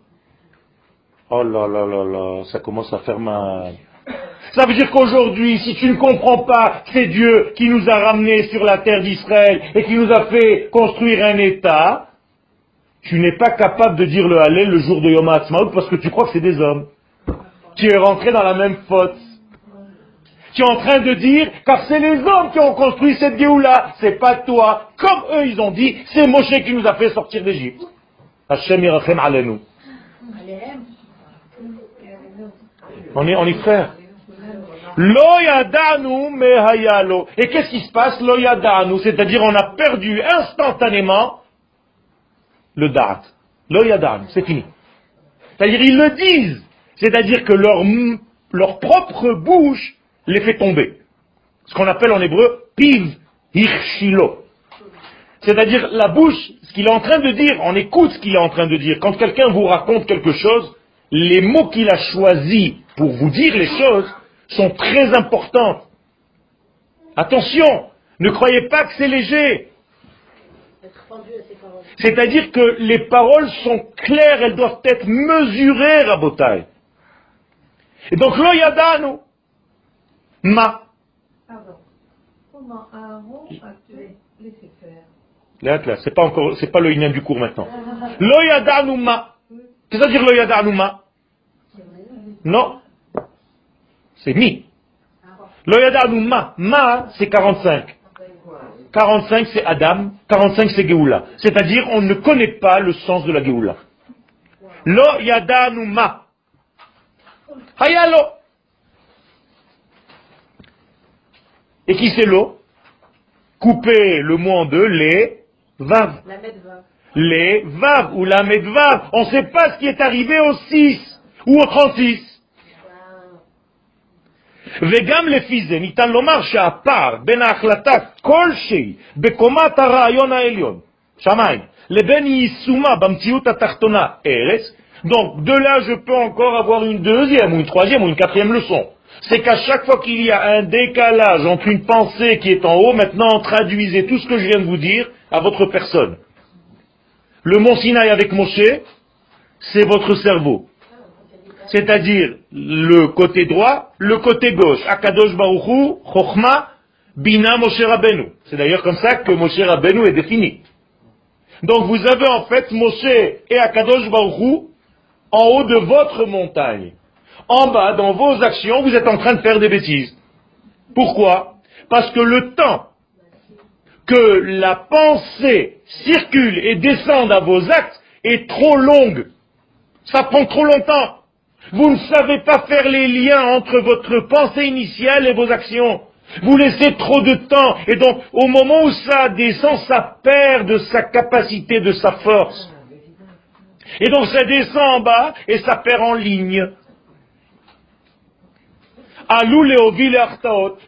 Oh là là là là, ça commence à faire mal. Ça veut dire qu'aujourd'hui, si tu ne comprends pas que c'est Dieu qui nous a ramenés sur la terre d'Israël et qui nous a fait construire un État, tu n'es pas capable de dire le Hallel le jour de Yom HaAtzmaut parce que tu crois que c'est des hommes. Tu es rentré dans la même faute. Tu es en train de dire, car c'est les hommes qui ont construit cette Géoula, c'est pas toi. Comme eux, ils ont dit, c'est Moshe qui nous a fait sortir d'Égypte. Hashem yirachem alenu. On est, on est frères. Lo yadanu mehayalo. Et qu'est-ce qui se passe? Lo yadanu, c'est-à-dire on a perdu instantanément le da'at. Lo yadanu, c'est fini. C'est-à-dire ils le disent. C'est-à-dire que leur, leur propre bouche les fait tomber. Ce qu'on appelle en hébreu piv hirshilo. C'est-à-dire la bouche, ce qu'il est en train de dire, on écoute ce qu'il est en train de dire. Quand quelqu'un vous raconte quelque chose, les mots qu'il a choisis pour vous dire les choses sont très importants. Attention, ne croyez pas que c'est léger. C'est-à-dire que les paroles sont claires, elles doivent être mesurées, Rabotai. Et donc, lo yadanu. Ma. Pardon. Comment a laissé faire Là, là, c'est pas encore, c'est pas le du cours maintenant. Lo yadanu ma. Qu'est-ce que ça veut dire lo yadanu ma Non. C'est mi. Lo yadanu ma. Ma, c'est 45. 45 c'est Adam, 45 c'est Géoula. C'est-à-dire on ne connaît pas le sens de la Géoula. Lo yadanu ma. Hayalo. Et qui c'est l'eau Couper le mot en deux, les vav. Les vav ou la medvav. On ne sait pas ce qui est arrivé au 6 ou au 36. וגם לפי זה ניתן לומר שהפער בין ההחלטה כלשהי בקומת הרעיון העליון, שמיים, לבין יישומה במציאות התחתונה, ארץ, donc de là je peux encore avoir une deuxième ou une troisième ou une quatrième leçon. C'est qu'à chaque fois qu'il y a un décalage entre une pensée qui est en haut, maintenant traduisez tout ce que je viens de vous dire à votre personne. Le mont Sinaï avec Moshe, c'est votre cerveau c'est-à-dire le côté droit, le côté gauche. Akadosh Baruchu, Chochma, Bina Moshe Rabbeinu. C'est d'ailleurs comme ça que Moshe Rabbeinu est défini. Donc vous avez en fait Moshe et Akadosh Baruchu en haut de votre montagne. En bas, dans vos actions, vous êtes en train de faire des bêtises. Pourquoi? Parce que le temps que la pensée circule et descende à vos actes est trop longue. Ça prend trop longtemps. Vous ne savez pas faire les liens entre votre pensée initiale et vos actions. Vous laissez trop de temps. Et donc, au moment où ça descend, ça perd de sa capacité, de sa force. Et donc, ça descend en bas et ça perd en ligne.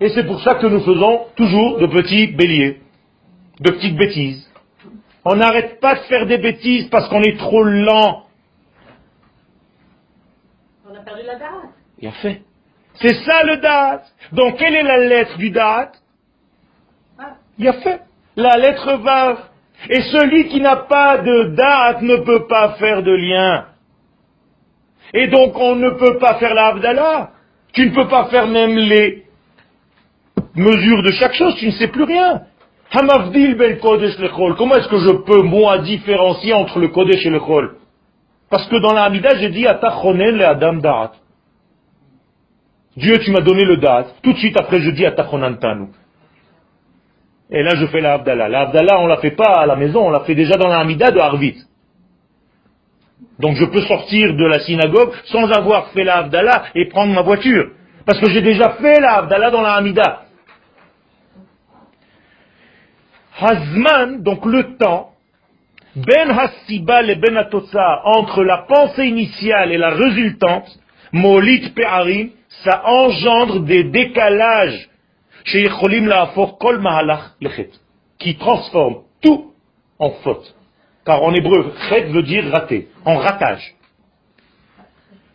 Et c'est pour ça que nous faisons toujours de petits béliers, de petites bêtises. On n'arrête pas de faire des bêtises parce qu'on est trop lent perdu la date. Il a fait. C'est ça le date. Donc, quelle est la lettre du date? Ah. Il a fait. La lettre va. Et celui qui n'a pas de date ne peut pas faire de lien. Et donc, on ne peut pas faire la Abdallah. Tu ne peux pas faire même les mesures de chaque chose. Tu ne sais plus rien. Hamavdil ben Kodesh. Comment est-ce que je peux, moi, différencier entre le Kodesh et le Chol parce que dans la Hamida, j'ai dit Atachonen le Adam Da'at. Dieu, tu m'as donné le Da'at. Tout de suite après, je dis Atachonantanu. Et là, je fais la Abdallah. La Abdallah, on la fait pas à la maison, on la fait déjà dans la Hamida de Harvit. Donc je peux sortir de la synagogue sans avoir fait la Abdallah et prendre ma voiture. Parce que j'ai déjà fait la Abdallah dans la Hamida. Hazman, donc le temps, ben hasiba le ben atosa, entre la pensée initiale et la résultante, molit pe'arim, ça engendre des décalages chez kol qui transforment tout en faute. Car en hébreu, chet veut dire rater, en ratage.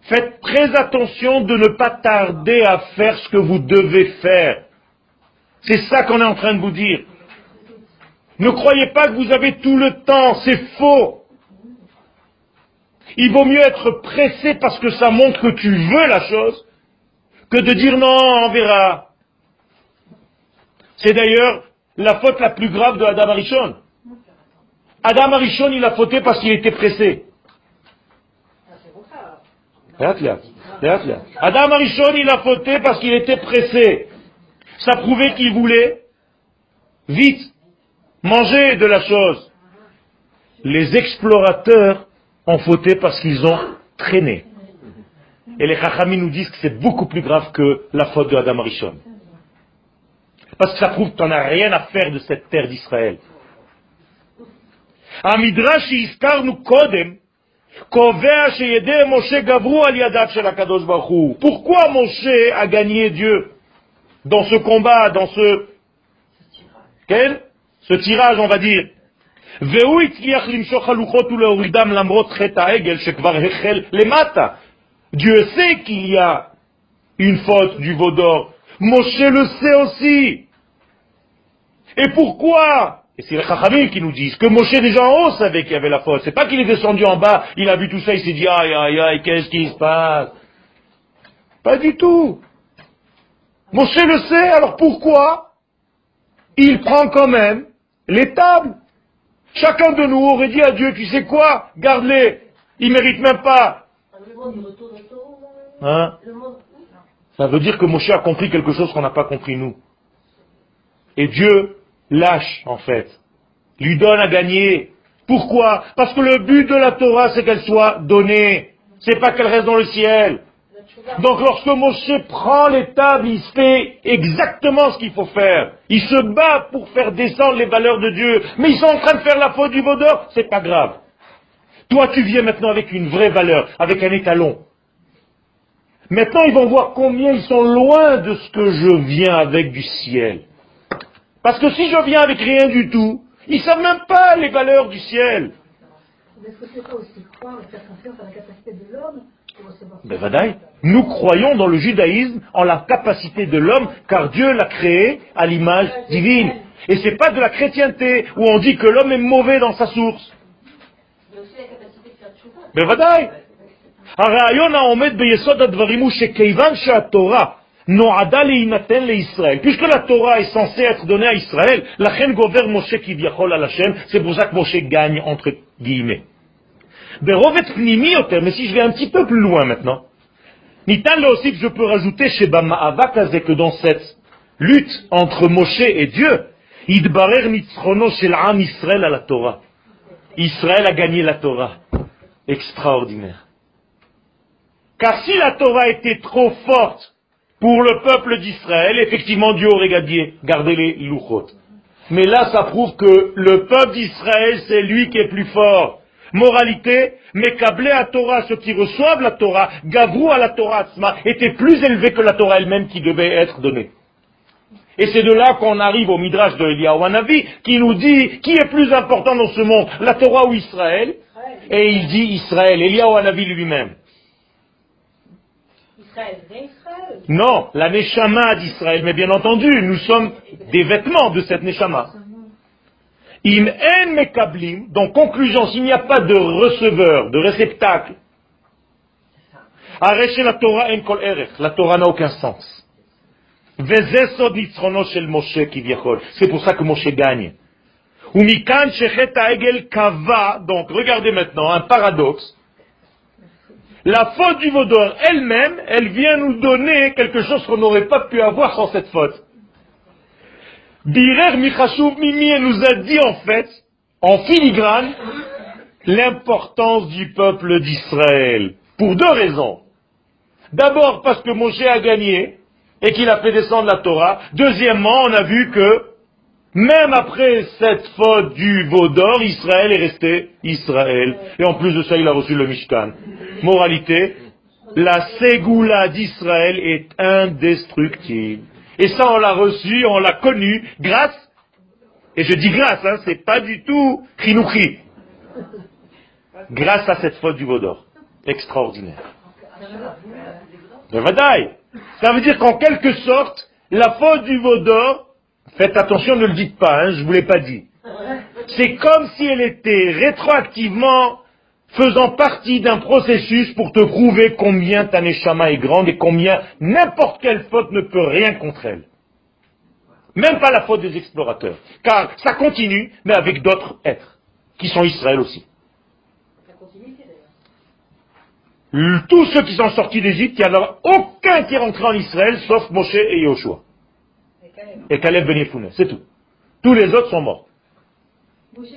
Faites très attention de ne pas tarder à faire ce que vous devez faire. C'est ça qu'on est en train de vous dire. Ne croyez pas que vous avez tout le temps, c'est faux. Il vaut mieux être pressé parce que ça montre que tu veux la chose, que de dire non, on verra. C'est d'ailleurs la faute la plus grave de Adam Arishon. Adam Arishon, il a fauté parce qu'il était pressé. Adam Arishon, il a fauté parce qu'il était pressé. Ça prouvait qu'il voulait vite manger de la chose. Les explorateurs ont fauté parce qu'ils ont traîné. Et les Chachamim nous disent que c'est beaucoup plus grave que la faute de Adam Arishon. Parce que ça prouve que tu rien à faire de cette terre d'Israël. Pourquoi Moshe a gagné Dieu dans ce combat, dans ce... Quel? Ce tirage, on va dire. Dieu sait qu'il y a une faute du veau d'or. Moshe le sait aussi. Et pourquoi? Et c'est les Chachamim qui nous disent que Moshe déjà en haut savait qu'il y avait la faute. C'est pas qu'il est descendu en bas, il a vu tout ça, il s'est dit aïe aïe aïe, qu'est-ce qui se passe? Pas du tout. Moshe le sait, alors pourquoi? Il prend quand même les tables Chacun de nous aurait dit à Dieu, tu sais quoi, garde-les, ils méritent même pas. Hein? Ça veut dire que Moshe a compris quelque chose qu'on n'a pas compris nous. Et Dieu lâche, en fait. Lui donne à gagner. Pourquoi? Parce que le but de la Torah, c'est qu'elle soit donnée. C'est pas qu'elle reste dans le ciel. Donc lorsque Moshe prend les tables, il fait exactement ce qu'il faut faire. Il se bat pour faire descendre les valeurs de Dieu. Mais ils sont en train de faire la faute du vaudor, c'est pas grave. Toi, tu viens maintenant avec une vraie valeur, avec un étalon. Maintenant, ils vont voir combien ils sont loin de ce que je viens avec du ciel. Parce que si je viens avec rien du tout, ils savent même pas les valeurs du ciel. Mais est-ce que c'est pas aussi croire et faire confiance à la capacité de l'homme ben, vadaï. Nous croyons dans le judaïsme en la capacité de l'homme, car Dieu l'a créé à l'image divine. Et c'est pas de la chrétienté où on dit que l'homme est mauvais dans sa source. Mais ben, vadaï. Puisque la Torah est censée être donnée à Israël, la reine gouverne Moshe qui à la chaîne, c'est pour ça que Moshe gagne entre guillemets. Berovet pnimi yoter. Mais si je vais un petit peu plus loin maintenant, Nitan aussi je peux rajouter chez Bama que dans cette lutte entre Moshe et Dieu, Idbarer shel Israël à la Torah. Israël a gagné la Torah. Extraordinaire. Car si la Torah était trop forte pour le peuple d'Israël, effectivement Dieu aurait gagné. Gardez les louchot. Mais là, ça prouve que le peuple d'Israël, c'est lui qui est plus fort. Moralité, mais câblé à Torah, ceux qui reçoivent la Torah, gavrou à la Torah était plus élevé que la Torah elle-même qui devait être donnée. Et c'est de là qu'on arrive au Midrash de Eliyahu Hanavi, qui nous dit qui est plus important dans ce monde, la Torah ou Israël? Et il dit Israël, Eliyahu Hanavi lui-même. Israël, Israël Non, la Neshama d'Israël, mais bien entendu, nous sommes des vêtements de cette Neshama. Im en mekablim, donc conclusion, s'il n'y a pas de receveur, de réceptacle, arrêchez la Torah en kol erech, la Torah n'a aucun sens. C'est pour ça que Moshe gagne. Donc, regardez maintenant, un paradoxe. La faute du vaudor elle-même, elle vient nous donner quelque chose qu'on n'aurait pas pu avoir sans cette faute. Birer Michashuv Mimi nous a dit en fait, en filigrane, l'importance du peuple d'Israël. Pour deux raisons. D'abord parce que Moshe a gagné et qu'il a fait descendre la Torah. Deuxièmement, on a vu que même après cette faute du veau d'or, Israël est resté Israël. Et en plus de ça, il a reçu le Mishkan. Moralité, la Ségoula d'Israël est indestructible. Et ça, on l'a reçu, on l'a connu grâce, et je dis grâce, hein, c'est pas du tout chinouchi, grâce à cette faute du d'or. Extraordinaire. Ça veut dire qu'en quelque sorte, la faute du d'or Faites attention, ne le dites pas, hein, je ne vous l'ai pas dit. C'est comme si elle était rétroactivement faisant partie d'un processus pour te prouver combien ta neshama est grande et combien n'importe quelle faute ne peut rien contre elle. Même pas la faute des explorateurs. Car ça continue, mais avec d'autres êtres, qui sont Israël aussi. Tous ceux qui sont sortis d'Égypte, il n'y en a aucun qui est rentré en Israël, sauf Moshe et Yoshua et Caleb Ben C'est tout. Tous les autres sont morts. Moshe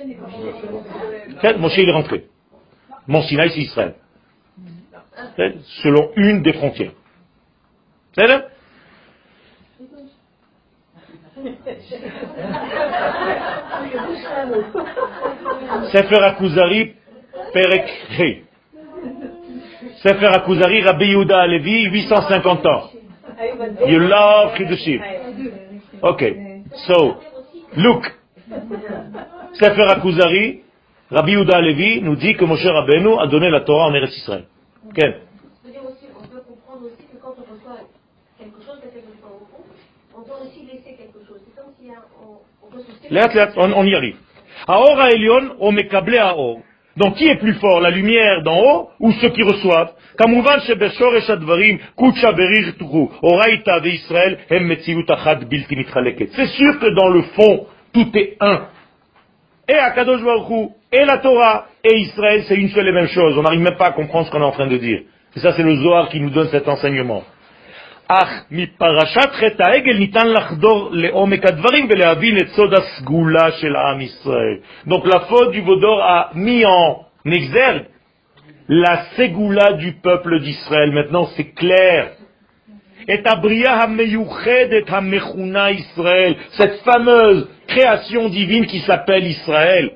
il est rentré. Mon Sinaï, c'est Israël. Selon une des frontières. C'est là Sefer Akuzari, Perek. Sefer Akuzari, Rabbi Yehuda Alevi, 850 ans. You love Chidushim. Ok. So, look. Sefer Akuzari, Rabbi Yehuda Levi nous dit que Moshe Rabbeinu a donné la Torah en Eretz Israël. Ok. On peut comprendre aussi que quand on reçoit quelque chose, on doit aussi laisser quelque chose. C'est comme si on, on, on, on y arrive. האור העליון הוא מקבלי האור, Donc qui est plus fort, la lumière d'en haut ou ceux qui reçoivent c'est sûr que dans le fond, tout est un. Et Akadosh Baruch et la Torah, et Israël, c'est une seule et même chose. On n'arrive même pas à comprendre ce qu'on est en train de dire. Et ça, c'est le Zohar qui nous donne cet enseignement. Donc la faute du Vaudor a mis en exergue la ségoula du peuple d'Israël. Maintenant, c'est clair. Cette fameuse création divine qui s'appelle Israël,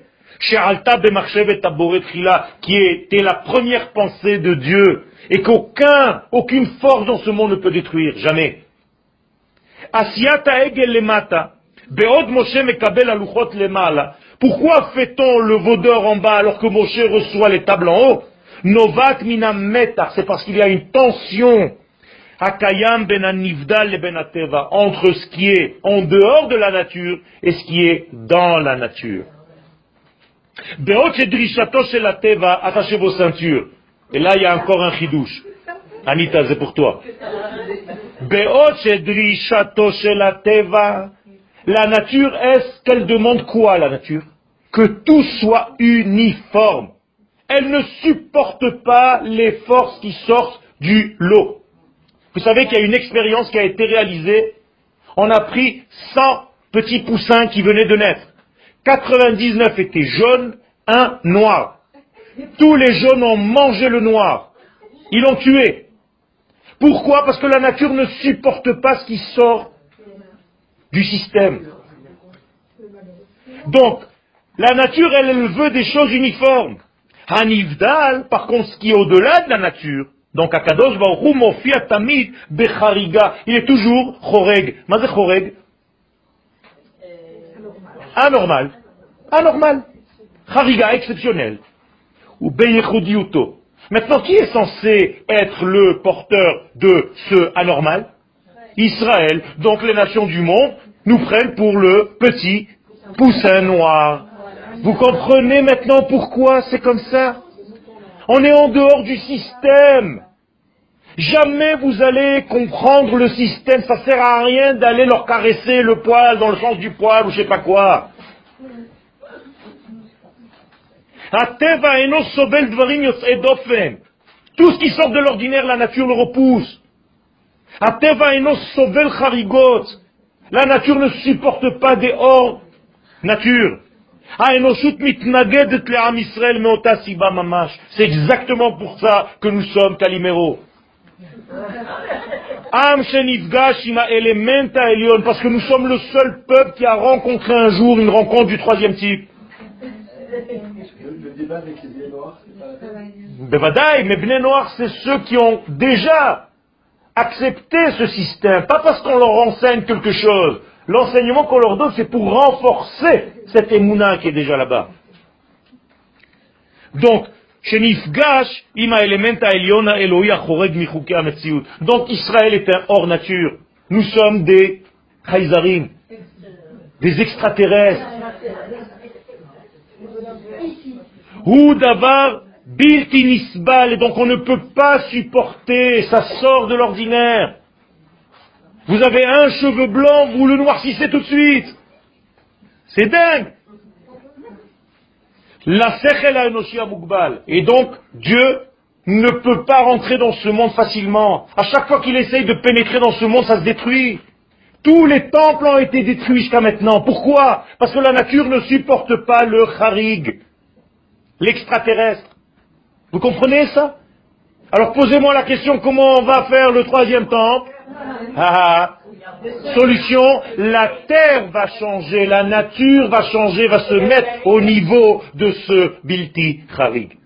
qui était la première pensée de Dieu, et qu'aucun, aucune force dans ce monde ne peut détruire, jamais. Pourquoi fait-on le vaudeur en bas alors que Moshe reçoit les tables en haut? Novat meta, c'est parce qu'il y a une tension Hakayam ben ben entre ce qui est en dehors de la nature et ce qui est dans la nature. Beot chez la teva, attachez vos ceintures. Et là, il y a encore un chidouche. Anita, c'est pour toi. La nature, est-ce qu'elle demande quoi, la nature? Que tout soit uniforme elle ne supporte pas les forces qui sortent du lot. Vous savez qu'il y a une expérience qui a été réalisée. On a pris 100 petits poussins qui venaient de naître. 99 étaient jaunes, un noir. Tous les jaunes ont mangé le noir. Ils l'ont tué. Pourquoi? Parce que la nature ne supporte pas ce qui sort du système. Donc, la nature, elle, veut des choses uniformes. Hanivdal, par contre, ce qui est au-delà de la nature, donc Akadosh Baruch Bechariga, il est toujours Choreg. Mazé Choreg? Anormal. Anormal. Chariga, exceptionnel. Ou Beyechudiuto. Maintenant, qui est censé être le porteur de ce anormal? Israël. Donc les nations du monde nous prennent pour le petit poussin noir. Vous comprenez maintenant pourquoi c'est comme ça? On est en dehors du système. Jamais vous allez comprendre le système. Ça sert à rien d'aller leur caresser le poil dans le sens du poil ou je sais pas quoi. Tout ce qui sort de l'ordinaire, la nature le repousse. La nature ne supporte pas des hors nature. C'est exactement pour ça que nous sommes Calimero. Parce que nous sommes le seul peuple qui a rencontré un jour une rencontre du troisième type. Mais Bnei Noirs, c'est ceux qui ont déjà accepté ce système, pas parce qu'on leur enseigne quelque chose. L'enseignement qu'on leur donne, c'est pour renforcer cette émouna qui est déjà là-bas. Donc, donc Israël est un hors nature. Nous sommes des Khaizarim, des extraterrestres. Ou d'avoir et donc on ne peut pas supporter, ça sort de l'ordinaire. Vous avez un cheveu blanc, vous le noircissez tout de suite. C'est dingue. La sechel Mukbal. Et donc, Dieu ne peut pas rentrer dans ce monde facilement. À chaque fois qu'il essaye de pénétrer dans ce monde, ça se détruit. Tous les temples ont été détruits jusqu'à maintenant. Pourquoi? Parce que la nature ne supporte pas le harig, l'extraterrestre. Vous comprenez ça? Alors posez-moi la question, comment on va faire le troisième temple? Ah, ah. Solution, la terre va changer, la nature va changer, va se mettre au niveau de ce bilti charig,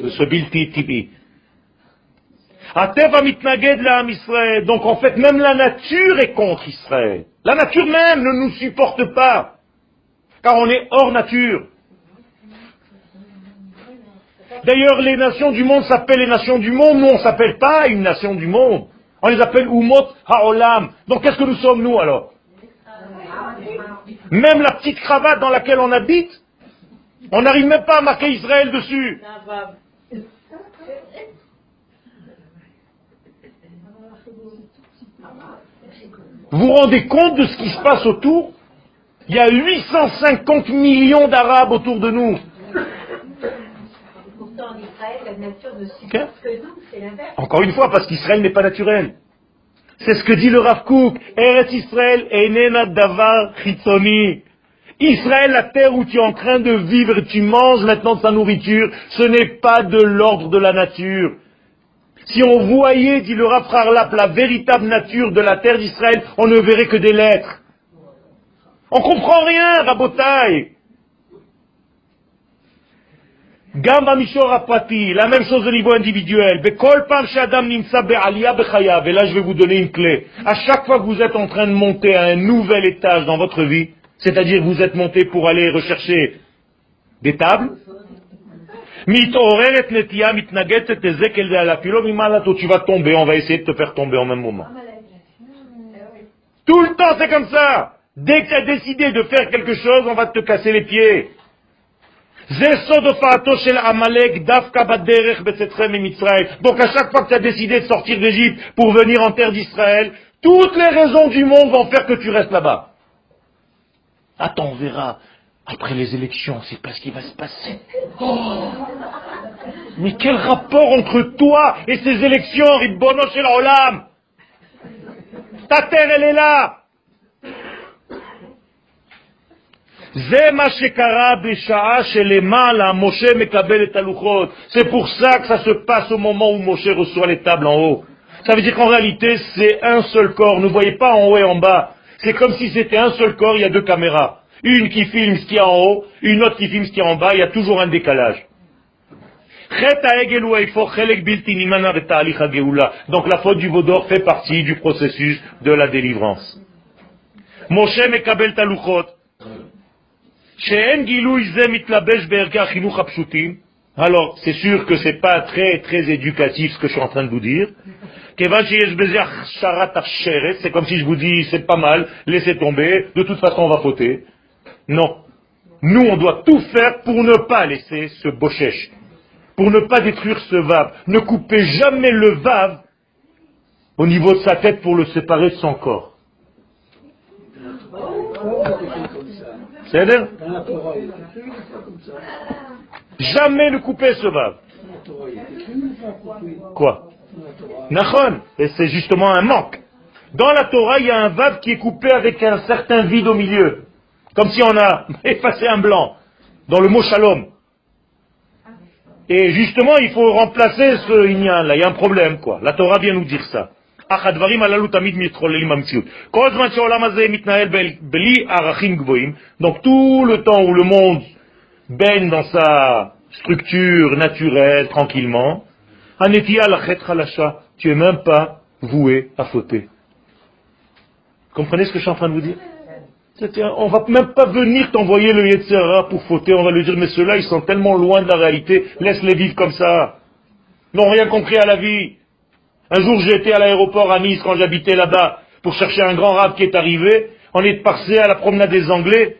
de ce bilti tibi. Donc en fait, même la nature est contre Israël. La nature même ne nous supporte pas, car on est hors nature. D'ailleurs, les nations du monde s'appellent les nations du monde, nous on ne s'appelle pas une nation du monde. On les appelle Umot Haolam. Donc qu'est-ce que nous sommes nous alors? Même la petite cravate dans laquelle on habite, On n'arrive même pas à marquer Israël dessus. Vous vous rendez compte de ce qui se passe autour? Il y a 850 millions d'Arabes autour de nous. Pourtant, en Israël, la nature ne supporte que nous, c'est l'inverse. Encore une fois, parce qu'Israël n'est pas naturel. C'est ce que dit le Rav Kook. Eretz Israël enena davar chitzoni. Israël, la terre où tu es en train de vivre tu manges maintenant de sa nourriture, ce n'est pas de l'ordre de la nature. Si on voyait, dit le Rav Harlap, la véritable nature de la terre d'Israël, on ne verrait que des lettres. On comprend rien, Rabotai. Gamba Mishor Apati, la même chose au niveau individuel. Bekol Pam Shadam Nimsa Be'alia Bechayav. Et là, je vais vous donner une clé. À chaque fois que vous êtes en train de monter à un nouvel étage dans votre vie, c'est-à-dire que vous êtes monté pour aller rechercher des tables, מתעוררת נטייה מתנגדת לזה כדי להפילו ממעלתו, tu vas tomber, on va essayer de te faire tomber en même moment. Tout le temps, c'est comme ça. Dès que tu as décidé de faire quelque chose, on va te casser les pieds. Donc à chaque fois que tu as décidé de sortir d'Égypte pour venir en terre d'Israël, toutes les raisons du monde vont faire que tu restes là-bas. Attends, on verra. Après les élections, c'est pas ce qui va se passer. Oh Mais quel rapport entre toi et ces élections, Ribbono Olam? Ta terre, elle est là C'est pour ça que ça se passe au moment où Moshe reçoit les tables en haut. Ça veut dire qu'en réalité, c'est un seul corps. Ne voyez pas en haut et en bas. C'est comme si c'était un seul corps, il y a deux caméras. Une qui filme ce qu'il y a en haut, une autre qui filme ce qu'il y a en bas, il y a toujours un décalage. Donc la faute du vaudor fait partie du processus de la délivrance. Moshe mekabel taluchot. Alors, c'est sûr que c'est pas très, très éducatif ce que je suis en train de vous dire. C'est comme si je vous dis, c'est pas mal, laissez tomber, de toute façon on va fauter. Non. Nous, on doit tout faire pour ne pas laisser ce bochèche, pour ne pas détruire ce vave. Ne coupez jamais le vave au niveau de sa tête pour le séparer de son corps. C'est Jamais ne couper ce vave. Quoi Nachon. Et c'est justement un manque. Dans la Torah, il y a un vave qui est coupé avec un certain vide au milieu. Comme si on a effacé un blanc dans le mot shalom. Et justement, il faut remplacer ce inyan là. Il y a un problème, quoi. La Torah vient nous dire ça. Donc tout le temps où le monde baigne dans sa structure naturelle, tranquillement, tu es même pas voué à fauter. Comprenez ce que je suis en train de vous dire? On va même pas venir t'envoyer le Yetzera pour fauter, on va lui dire, mais ceux-là, ils sont tellement loin de la réalité, laisse-les vivre comme ça. Ils n'ont rien compris à la vie. Un jour, j'étais à l'aéroport à Nice, quand j'habitais là-bas, pour chercher un grand rab qui est arrivé. On est passé à la promenade des Anglais.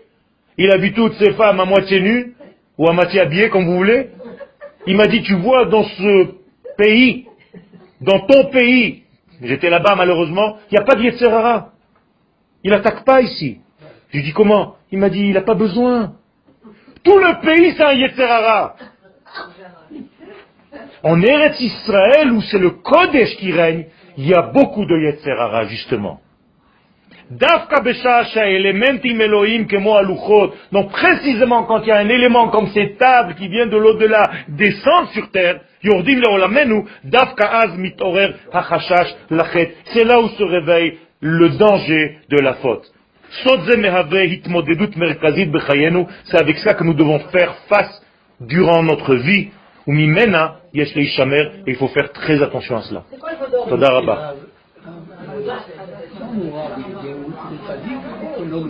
Il a vu toutes ces femmes à moitié nues, ou à moitié habillées, comme vous voulez. Il m'a dit, tu vois, dans ce pays, dans ton pays, j'étais là-bas malheureusement, il n'y a pas de Yetzerara. Il n'attaque pas ici. Je lui dis comment? Il m'a dit, il n'a pas besoin. Tout le pays, c'est un Yetzerara. En Eretz Israël, où c'est le Kodesh qui règne, il y a beaucoup de Yetzerara, justement. Donc précisément quand il y a un élément comme ces tables qui vient de l'au-delà descendre sur terre, c'est là où se réveille le danger de la faute. C'est avec ça que nous devons faire face durant notre vie. Et il faut faire très attention à cela.